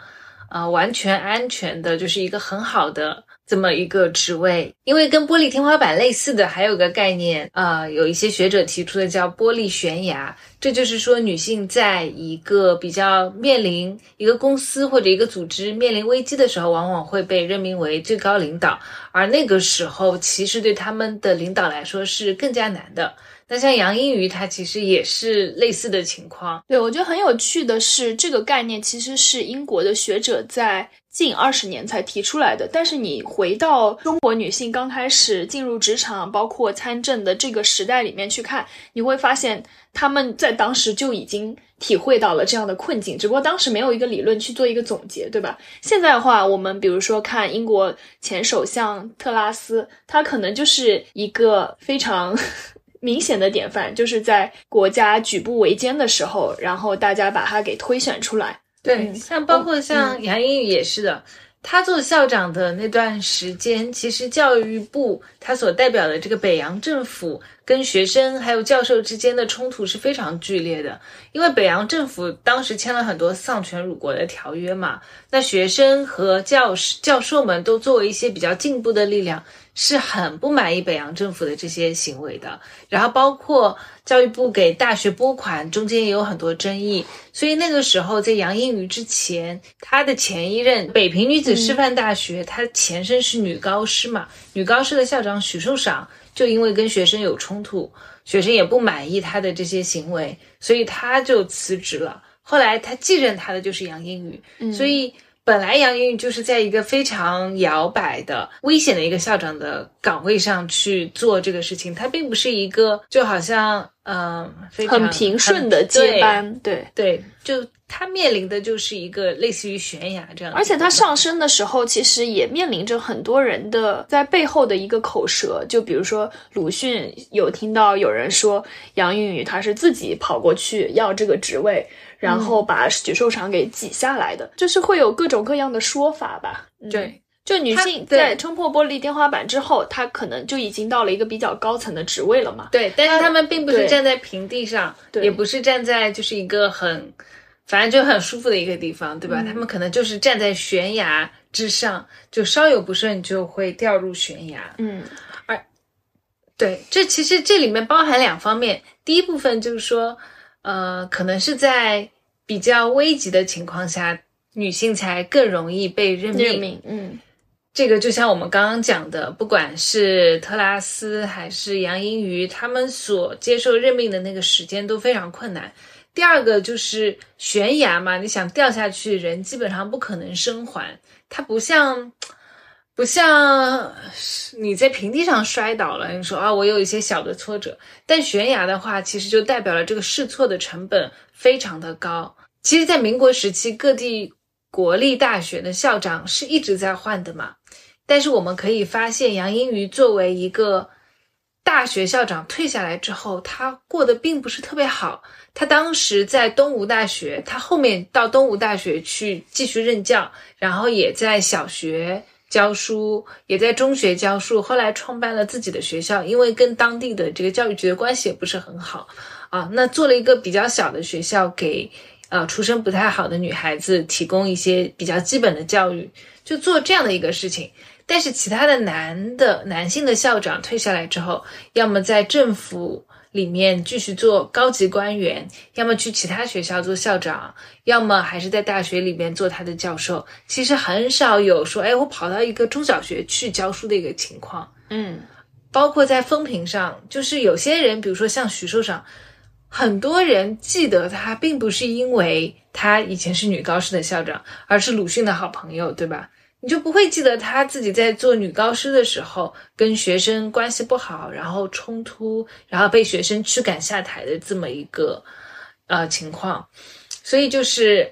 呃完全安全的，就是一个很好的。这么一个职位，因为跟玻璃天花板类似的还有个概念，呃，有一些学者提出的叫玻璃悬崖。这就是说，女性在一个比较面临一个公司或者一个组织面临危机的时候，往往会被任命为最高领导，而那个时候其实对他们的领导来说是更加难的。那像杨英瑜，她其实也是类似的情况。对，我觉得很有趣的是，这个概念其实是英国的学者在近二十年才提出来的。但是你回到中国女性刚开始进入职场，包括参政的这个时代里面去看，你会发现他们在当时就已经体会到了这样的困境，只不过当时没有一个理论去做一个总结，对吧？现在的话，我们比如说看英国前首相特拉斯，他可能就是一个非常。明显的典范就是在国家举步维艰的时候，然后大家把他给推选出来。对，像包括像杨英宇也是的，他做校长的那段时间，其实教育部他所代表的这个北洋政府跟学生还有教授之间的冲突是非常剧烈的，因为北洋政府当时签了很多丧权辱国的条约嘛，那学生和教师教授们都作为一些比较进步的力量。是很不满意北洋政府的这些行为的，然后包括教育部给大学拨款，中间也有很多争议。所以那个时候，在杨英瑜之前，他的前一任北平女子师范大学，他前身是女高师嘛，女高师的校长许寿裳就因为跟学生有冲突，学生也不满意他的这些行为，所以他就辞职了。后来他继任他的就是杨英宇，所以。本来杨英宇就是在一个非常摇摆的、危险的一个校长的岗位上去做这个事情，他并不是一个就好像嗯很平顺的接班，对。对，就他面临的就是一个类似于悬崖这样。而且他上升的时候，其实也面临着很多人的在背后的一个口舌，就比如说鲁迅有听到有人说杨英宇他是自己跑过去要这个职位。然后把许寿裳给挤下来的，就是会有各种各样的说法吧。对，就女性在冲破玻璃天花板之后，她可能就已经到了一个比较高层的职位了嘛。对，但是他们并不是站在平地上，也不是站在就是一个很，反正就很舒服的一个地方，对吧？他们可能就是站在悬崖之上，就稍有不慎就会掉入悬崖。嗯，而对，这其实这里面包含两方面，第一部分就是说。呃，可能是在比较危急的情况下，女性才更容易被任命。嗯，这个就像我们刚刚讲的，不管是特拉斯还是杨英瑜，他们所接受任命的那个时间都非常困难。第二个就是悬崖嘛，你想掉下去，人基本上不可能生还。它不像。不像你在平地上摔倒了，你说啊，我有一些小的挫折。但悬崖的话，其实就代表了这个试错的成本非常的高。其实，在民国时期，各地国立大学的校长是一直在换的嘛。但是我们可以发现，杨英瑜作为一个大学校长退下来之后，他过得并不是特别好。他当时在东吴大学，他后面到东吴大学去继续任教，然后也在小学。教书也在中学教书，后来创办了自己的学校，因为跟当地的这个教育局的关系也不是很好啊。那做了一个比较小的学校，给呃出身不太好的女孩子提供一些比较基本的教育，就做这样的一个事情。但是其他的男的男性的校长退下来之后，要么在政府里面继续做高级官员，要么去其他学校做校长，要么还是在大学里面做他的教授。其实很少有说，哎，我跑到一个中小学去教书的一个情况。嗯，包括在风评上，就是有些人，比如说像徐寿长，很多人记得他，并不是因为他以前是女高师的校长，而是鲁迅的好朋友，对吧？你就不会记得他自己在做女高师的时候跟学生关系不好，然后冲突，然后被学生驱赶下台的这么一个呃情况。所以就是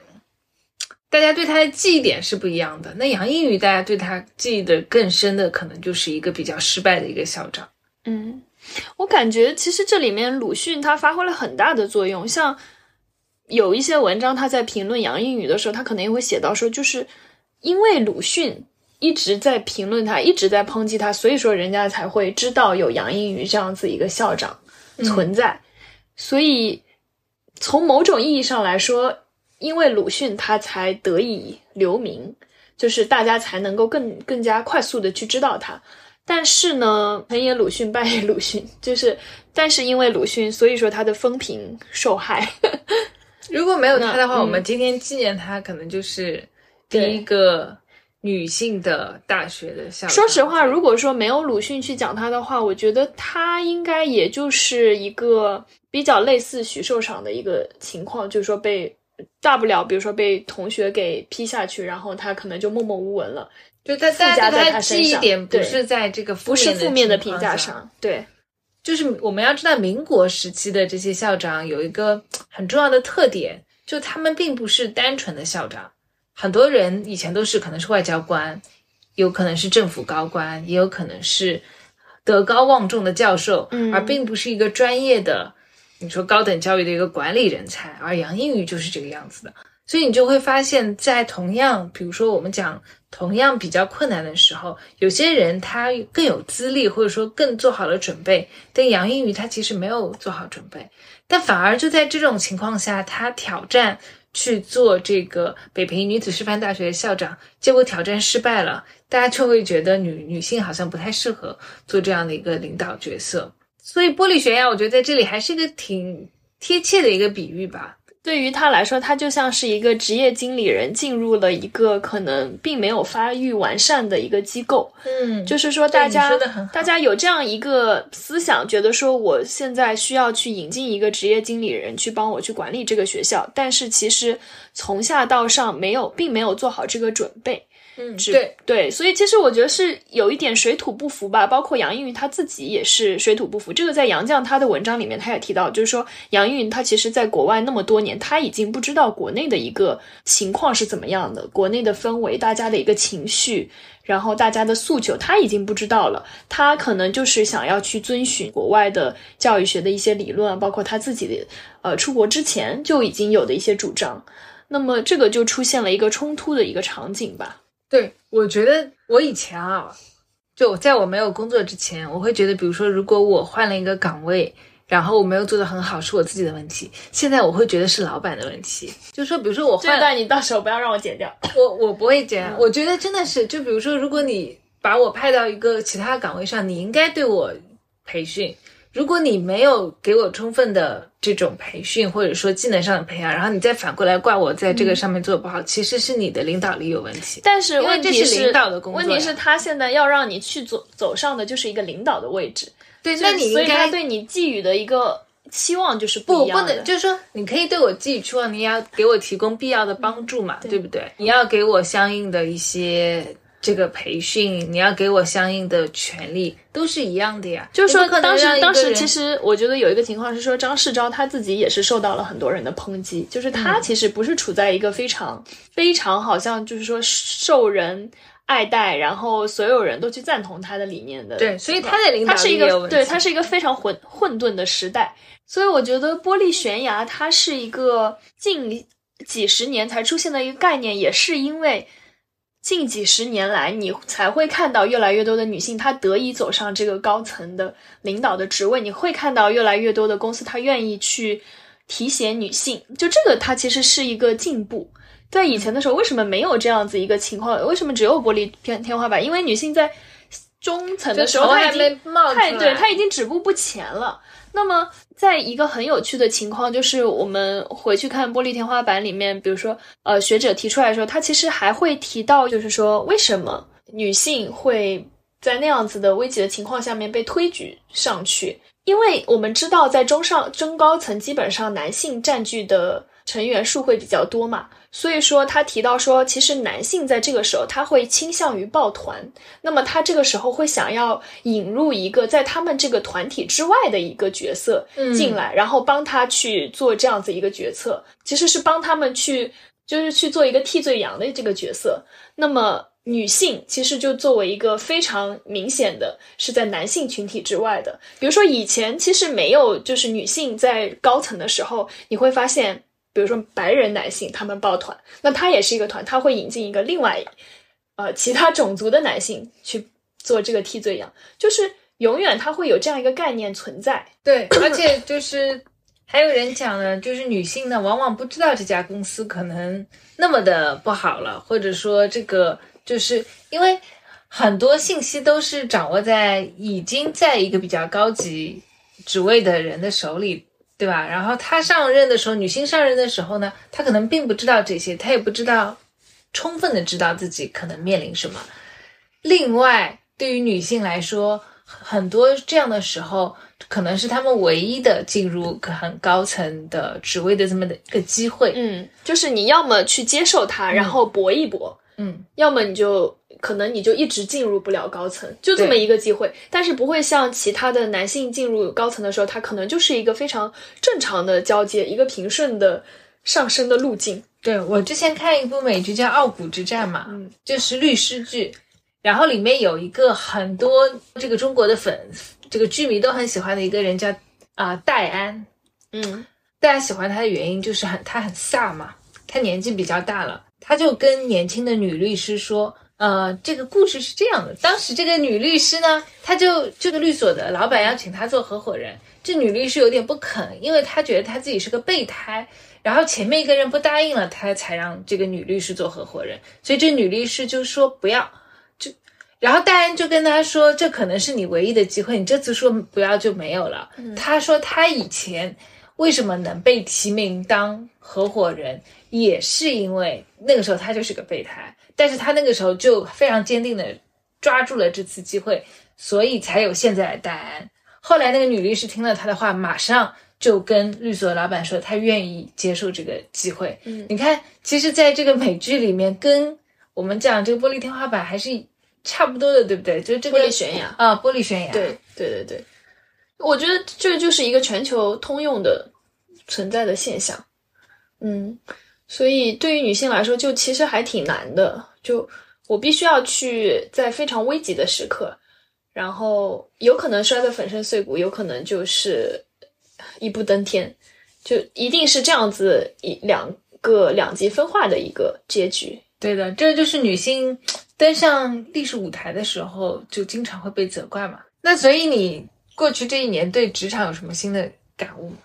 大家对他的记忆点是不一样的。那杨应宇，大家对他记忆的更深的，可能就是一个比较失败的一个校长。嗯，我感觉其实这里面鲁迅他发挥了很大的作用。像有一些文章，他在评论杨应宇的时候，他可能也会写到说，就是因为鲁迅一直在评论他，一直在抨击他，所以说人家才会知道有杨应宇这样子一个校长存在。所以从某种意义上来说，因为鲁迅他才得以留名，就是大家才能够更更加快速的去知道他。但是呢，成也鲁迅，败也鲁迅，就是但是因为鲁迅，所以说他的风评受害。如果没有他的话，嗯我们今天纪念他，可能就是第一个女性的大学的校长。说实话，如果说没有鲁迅去讲他的话，我觉得他应该也就是一个比较类似许寿裳的一个情况，就是说被大不了，比如说被同学给批下去，然后他可能就默默无闻了，就他附加在大家对他他身上记忆点不是在这个不是负面的评价上。对，就是我们要知道，民国时期的这些校长有一个很重要的特点，就他们并不是单纯的校长，很多人以前都是可能是外交官，有可能是政府高官，也有可能是德高望重的教授，嗯而并不是一个专业的，你说高等教育的一个管理人才。而杨英语就是这个样子的，所以你就会发现，在同样，比如说我们讲同样比较困难的时候，有些人他更有资历，或者说更做好了准备，但杨英语他其实没有做好准备，但反而就在这种情况下，他挑战去做这个北平女子师范大学的校长，结果挑战失败了，大家就会觉得女女性好像不太适合做这样的一个领导角色。所以玻璃悬崖，我觉得在这里还是一个挺贴切的一个比喻吧。对于他来说，他就像是一个职业经理人进入了一个可能并没有发育完善的一个机构，嗯就是说，大家大家有这样一个思想，觉得说我现在需要去引进一个职业经理人去帮我去管理这个学校，但是其实从下到上没有，并没有做好这个准备。嗯，只对，对，所以其实我觉得是有一点水土不服吧，包括杨应云他自己也是水土不服。这个在杨绛他的文章里面他也提到，就是说杨应云他其实在国外那么多年，他已经不知道国内的一个情况是怎么样的，国内的氛围，大家的一个情绪，然后大家的诉求，他已经不知道了。他可能就是想要去遵循国外的教育学的一些理论，包括他自己的呃出国之前就已经有的一些主张。那么这个就出现了一个冲突的一个场景吧。对，我觉得我以前啊，就在我没有工作之前，我会觉得，比如说，如果我换了一个岗位，然后我没有做的很好，是我自己的问题。现在我会觉得是老板的问题。就是说，比如说我换，这段你到时候不要让我剪掉。我我不会这样。我觉得真的是，就比如说，如果你把我派到一个其他岗位上，你应该对我培训。如果你没有给我充分的这种培训，或者说技能上的培养，然后你再反过来怪我在这个上面做的不好，其实是你的领导力有问题。但是问题这是领导的工作问题是他现在要让你去走走上的就是一个领导的位置，对，那你应该所以他对你寄予的一个期望就是不不。能，就是说你可以对我寄予期望，你也要给我提供必要的帮助嘛，对不对？你要给我相应的一些这个培训，你要给我相应的权利，都是一样的呀。就是说，当时当时其实我觉得有一个情况是说，张世钊他自己也是受到了很多人的抨击，就是他嗯其实不是处在一个非常、非常好像就是说受人爱戴，然后所有人都去赞同他的理念的。对，所以他的领导它是一个。对，他是一个非常混混沌的时代，所以我觉得玻璃悬崖它是一个近几十年才出现的一个概念，也是因为近几十年来你才会看到越来越多的女性她得以走上这个高层的领导的职位，你会看到越来越多的公司她愿意去提携女性，就这个它其实是一个进步。在以前的时候，为什么没有这样子一个情况？为什么只有玻璃天天花板？因为女性在中层的时候，她已经太对她已经止步不前了。那么，在一个很有趣的情况，就是我们回去看《玻璃天花板》里面，比如说，呃，学者提出来的时候，他其实还会提到，就是说，为什么女性会在那样子的危急的情况下面被推举上去？因为我们知道，在中上中高层，基本上男性占据的成员数会比较多嘛，所以说他提到说，其实男性在这个时候他会倾向于抱团，那么他这个时候会想要引入一个在他们这个团体之外的一个角色进来，然后帮他去做这样子一个决策，其实是帮他们去就是去做一个替罪羊的这个角色。那么女性其实就作为一个非常明显的是在男性群体之外的，比如说以前其实没有就是女性在高层的时候，你会发现。比如说白人男性他们抱团，那他也是一个团，他会引进一个另外，呃，其他种族的男性去做这个替罪羊，就是永远他会有这样一个概念存在。对，而且就是还有人讲呢，就是女性呢，往往不知道这家公司可能那么的不好了，或者说这个就是因为很多信息都是掌握在已经在一个比较高级职位的人的手里。对吧？然后她上任的时候，女性上任的时候呢，她可能并不知道这些，她也不知道充分的知道自己可能面临什么。另外，对于女性来说，很多这样的时候，可能是她们唯一的进入很高层的职位的这么的一个机会。嗯，就是你要么去接受它，然后搏一搏，嗯，要么你就可能你就一直进入不了高层，就这么一个机会。但是不会像其他的男性进入高层的时候，他可能就是一个非常正常的交接，一个平顺的上升的路径。对我之前看一部美剧叫《傲骨之战》嘛，嗯就是律师剧，然后里面有一个很多这个中国的粉，这个剧迷都很喜欢的一个人叫啊、戴安，嗯大家喜欢他的原因就是很他很飒嘛，他年纪比较大了，他就跟年轻的女律师说，呃，这个故事是这样的，当时这个女律师呢，她就这个律所的老板要请她做合伙人，这女律师有点不肯，因为她觉得她自己是个备胎。然后前面一个人不答应了，她才让这个女律师做合伙人，所以这女律师就说不要，就，然后戴安就跟她说，这可能是你唯一的机会，你这次说不要就没有了。她说她以前为什么能被提名当合伙人，也是因为那个时候她就是个备胎，但是他那个时候就非常坚定的抓住了这次机会，所以才有现在的戴安。后来那个女律师听了他的话，马上就跟律所的老板说，她愿意接受这个机会。嗯你看，其实在这个美剧里面，跟我们讲这个玻璃天花板还是差不多的，对不对？就是这个玻璃悬崖啊，玻璃悬崖。对对对对，我觉得这就是一个全球通用的存在的现象。嗯，所以对于女性来说，就其实还挺难的。就我必须要去在非常危急的时刻，然后有可能摔得粉身碎骨，有可能就是一步登天，就一定是这样子一两个两极分化的一个结局。对的，这就是女性登上历史舞台的时候，就经常会被责怪嘛。那所以你过去这一年对职场有什么新的感悟吗？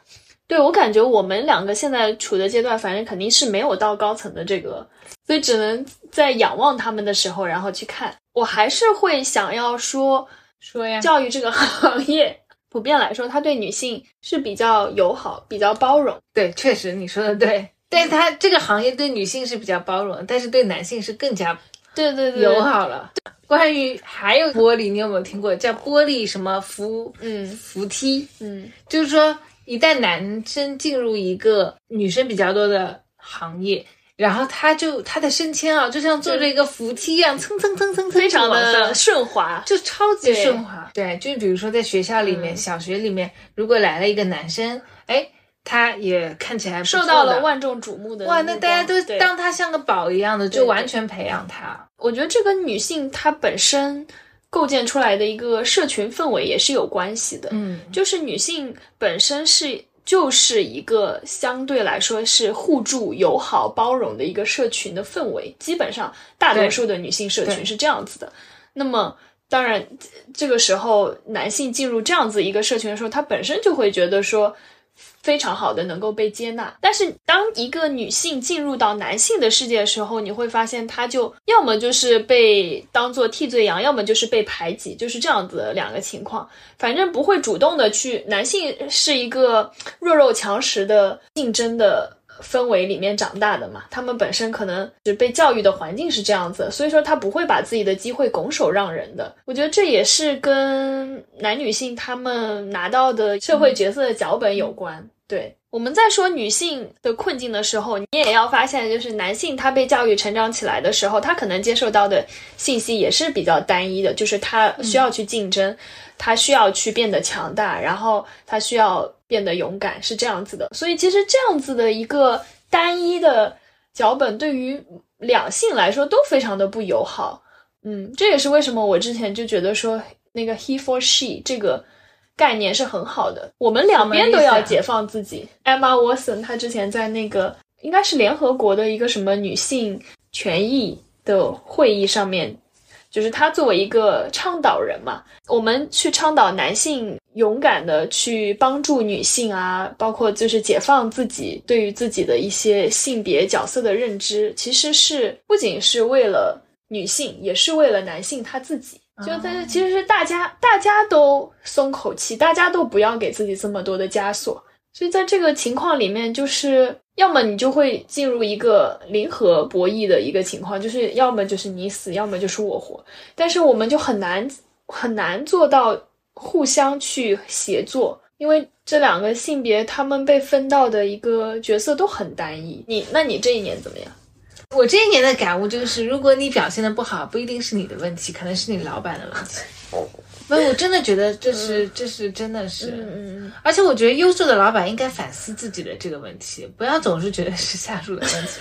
对我感觉我们两个现在处的阶段，反正肯定是没有到高层的这个，所以只能在仰望他们的时候，然后去看。我还是会想要说，说呀，教育这个 行业普遍来说，它对女性是比较友好、比较包容。对，确实你说的对。但是它这个行业对女性是比较包容，但是对男性是更加对对对，友好了。关于还有玻璃，你有没有听过叫玻璃什么扶嗯扶梯？嗯就是说，一旦男生进入一个女生比较多的行业，然后他就他的升迁啊，就像坐着一个扶梯一样，蹭蹭蹭蹭蹭，非常的顺滑。就超级顺滑。对，就比如说在学校里面，嗯小学里面，如果来了一个男生，哎，他也看起来受到了万众瞩目的哇，那大家都当他像个宝一样的，就完全培养他。我觉得这跟女性她本身构建出来的一个社群氛围也是有关系的。嗯，就是女性本身是就是一个相对来说是互助、友好、包容的一个社群的氛围，基本上大多数的女性社群是这样子的。那么，当然，这个时候男性进入这样子一个社群的时候，他本身就会觉得说非常好的能够被接纳。但是当一个女性进入到男性的世界的时候，你会发现她就要么就是被当做替罪羊，要么就是被排挤，就是这样子的两个情况。反正不会主动的去，男性是一个弱肉强食的竞争的。氛围里面长大的嘛，他们本身可能就被教育的环境是这样子，所以说他不会把自己的机会拱手让人的。我觉得这也是跟男女性他们拿到的社会角色的脚本有关。对，我们在说女性的困境的时候，你也要发现，就是男性他被教育成长起来的时候，他可能接受到的信息也是比较单一的，就是他需要去竞争，他需要去变得强大，然后他需要。变得勇敢是这样子的，所以其实这样子的一个单一的脚本对于两性来说都非常的不友好。嗯，这也是为什么我之前就觉得说那个 he for she 这个概念是很好的，我们两边都要解放自己。Emma Watson 她之前在那个应该是联合国的一个什么女性权益的会议上面。就是她作为一个倡导人嘛，我们去倡导男性勇敢的去帮助女性啊，包括就是解放自己对于自己的一些性别角色的认知，其实是不仅是为了女性，也是为了男性他自己。就在其实是大家大家都松口气，大家都不要给自己这么多的枷锁。所以在这个情况里面，就是。要么你就会进入一个零和博弈的一个情况，就是要么就是你死，要么就是我活。但是我们就很难很难做到互相去协作，因为这两个性别他们被分到的一个角色都很单一。你那你这一年怎么样？我这一年的感悟就是，如果你表现的不好，不一定是你的问题，可能是你老板的问题。不，我真的觉得这是，这是真的是，嗯嗯嗯。而且我觉得优秀的老板应该反思自己的这个问题，不要总是觉得是下属的问题。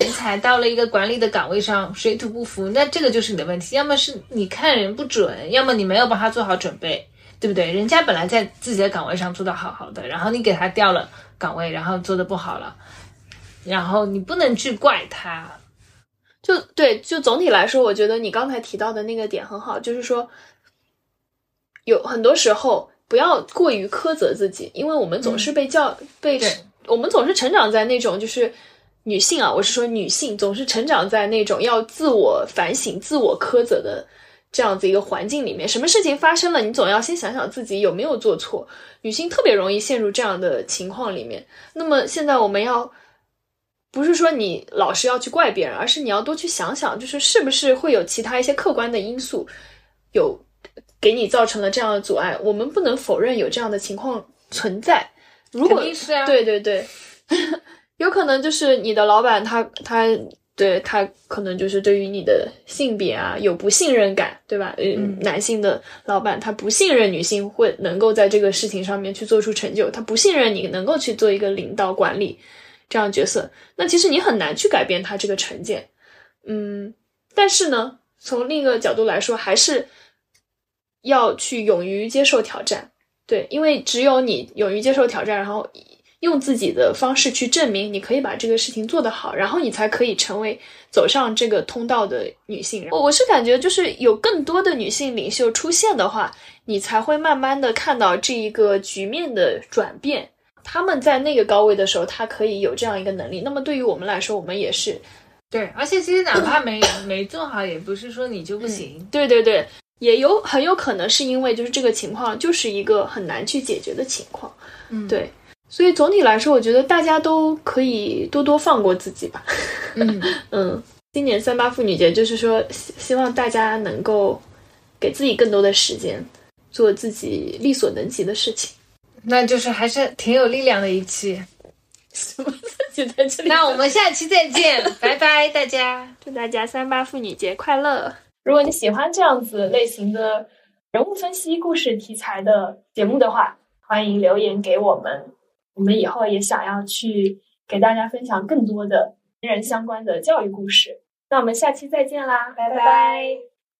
人才到了一个管理的岗位上，水土不服，那这个就是你的问题。要么是你看人不准，要么你没有帮他做好准备，对不对？人家本来在自己的岗位上做的好好的，然后你给他调了岗位，然后做的不好了，然后你不能去怪他。就对，就总体来说，我觉得你刚才提到的那个点很好，就是说。有很多时候不要过于苛责自己，因为我们总是被教被，我们总是成长在那种就是女性啊，我是说女性总是成长在那种要自我反省、自我苛责的这样子一个环境里面。什么事情发生了，你总要先想想自己有没有做错。女性特别容易陷入这样的情况里面。那么现在我们要不是说你老是要去怪别人，而是你要多去想想，就是是不是会有其他一些客观的因素有。给你造成了这样的阻碍，我们不能否认有这样的情况存在。如果是啊，对对对，有可能就是你的老板他他对他可能就是对于你的性别啊有不信任感，对吧？嗯，男性的老板他不信任女性会能够在这个事情上面去做出成就，他不信任你能够去做一个领导管理这样角色。那其实你很难去改变他这个成见。嗯，但是呢，从另一个角度来说，还是。要去勇于接受挑战，对，因为只有你勇于接受挑战，然后用自己的方式去证明你可以把这个事情做得好，然后你才可以成为走上这个通道的女性。我我是感觉，就是有更多的女性领袖出现的话，你才会慢慢的看到这一个局面的转变。他们在那个高位的时候，他可以有这样一个能力。那么对于我们来说，我们也是，对，而且其实哪怕没没做好，也不是说你就不行。对对对。也有很有可能是因为就是这个情况就是一个很难去解决的情况，嗯，对，所以总体来说，我觉得大家都可以多多放过自己吧。嗯 嗯，今年三八妇女节就是说，希希望大家能够给自己更多的时间，做自己力所能及的事情。那就是还是挺有力量的一期。什么自己在这里？那我们下期再见，拜拜，大家，祝大家三八妇女节快乐。如果你喜欢这样子类型的人物分析故事题材的节目的话，欢迎留言给我们。我们以后也想要去给大家分享更多的人相关的教育故事。那我们下期再见啦，拜拜。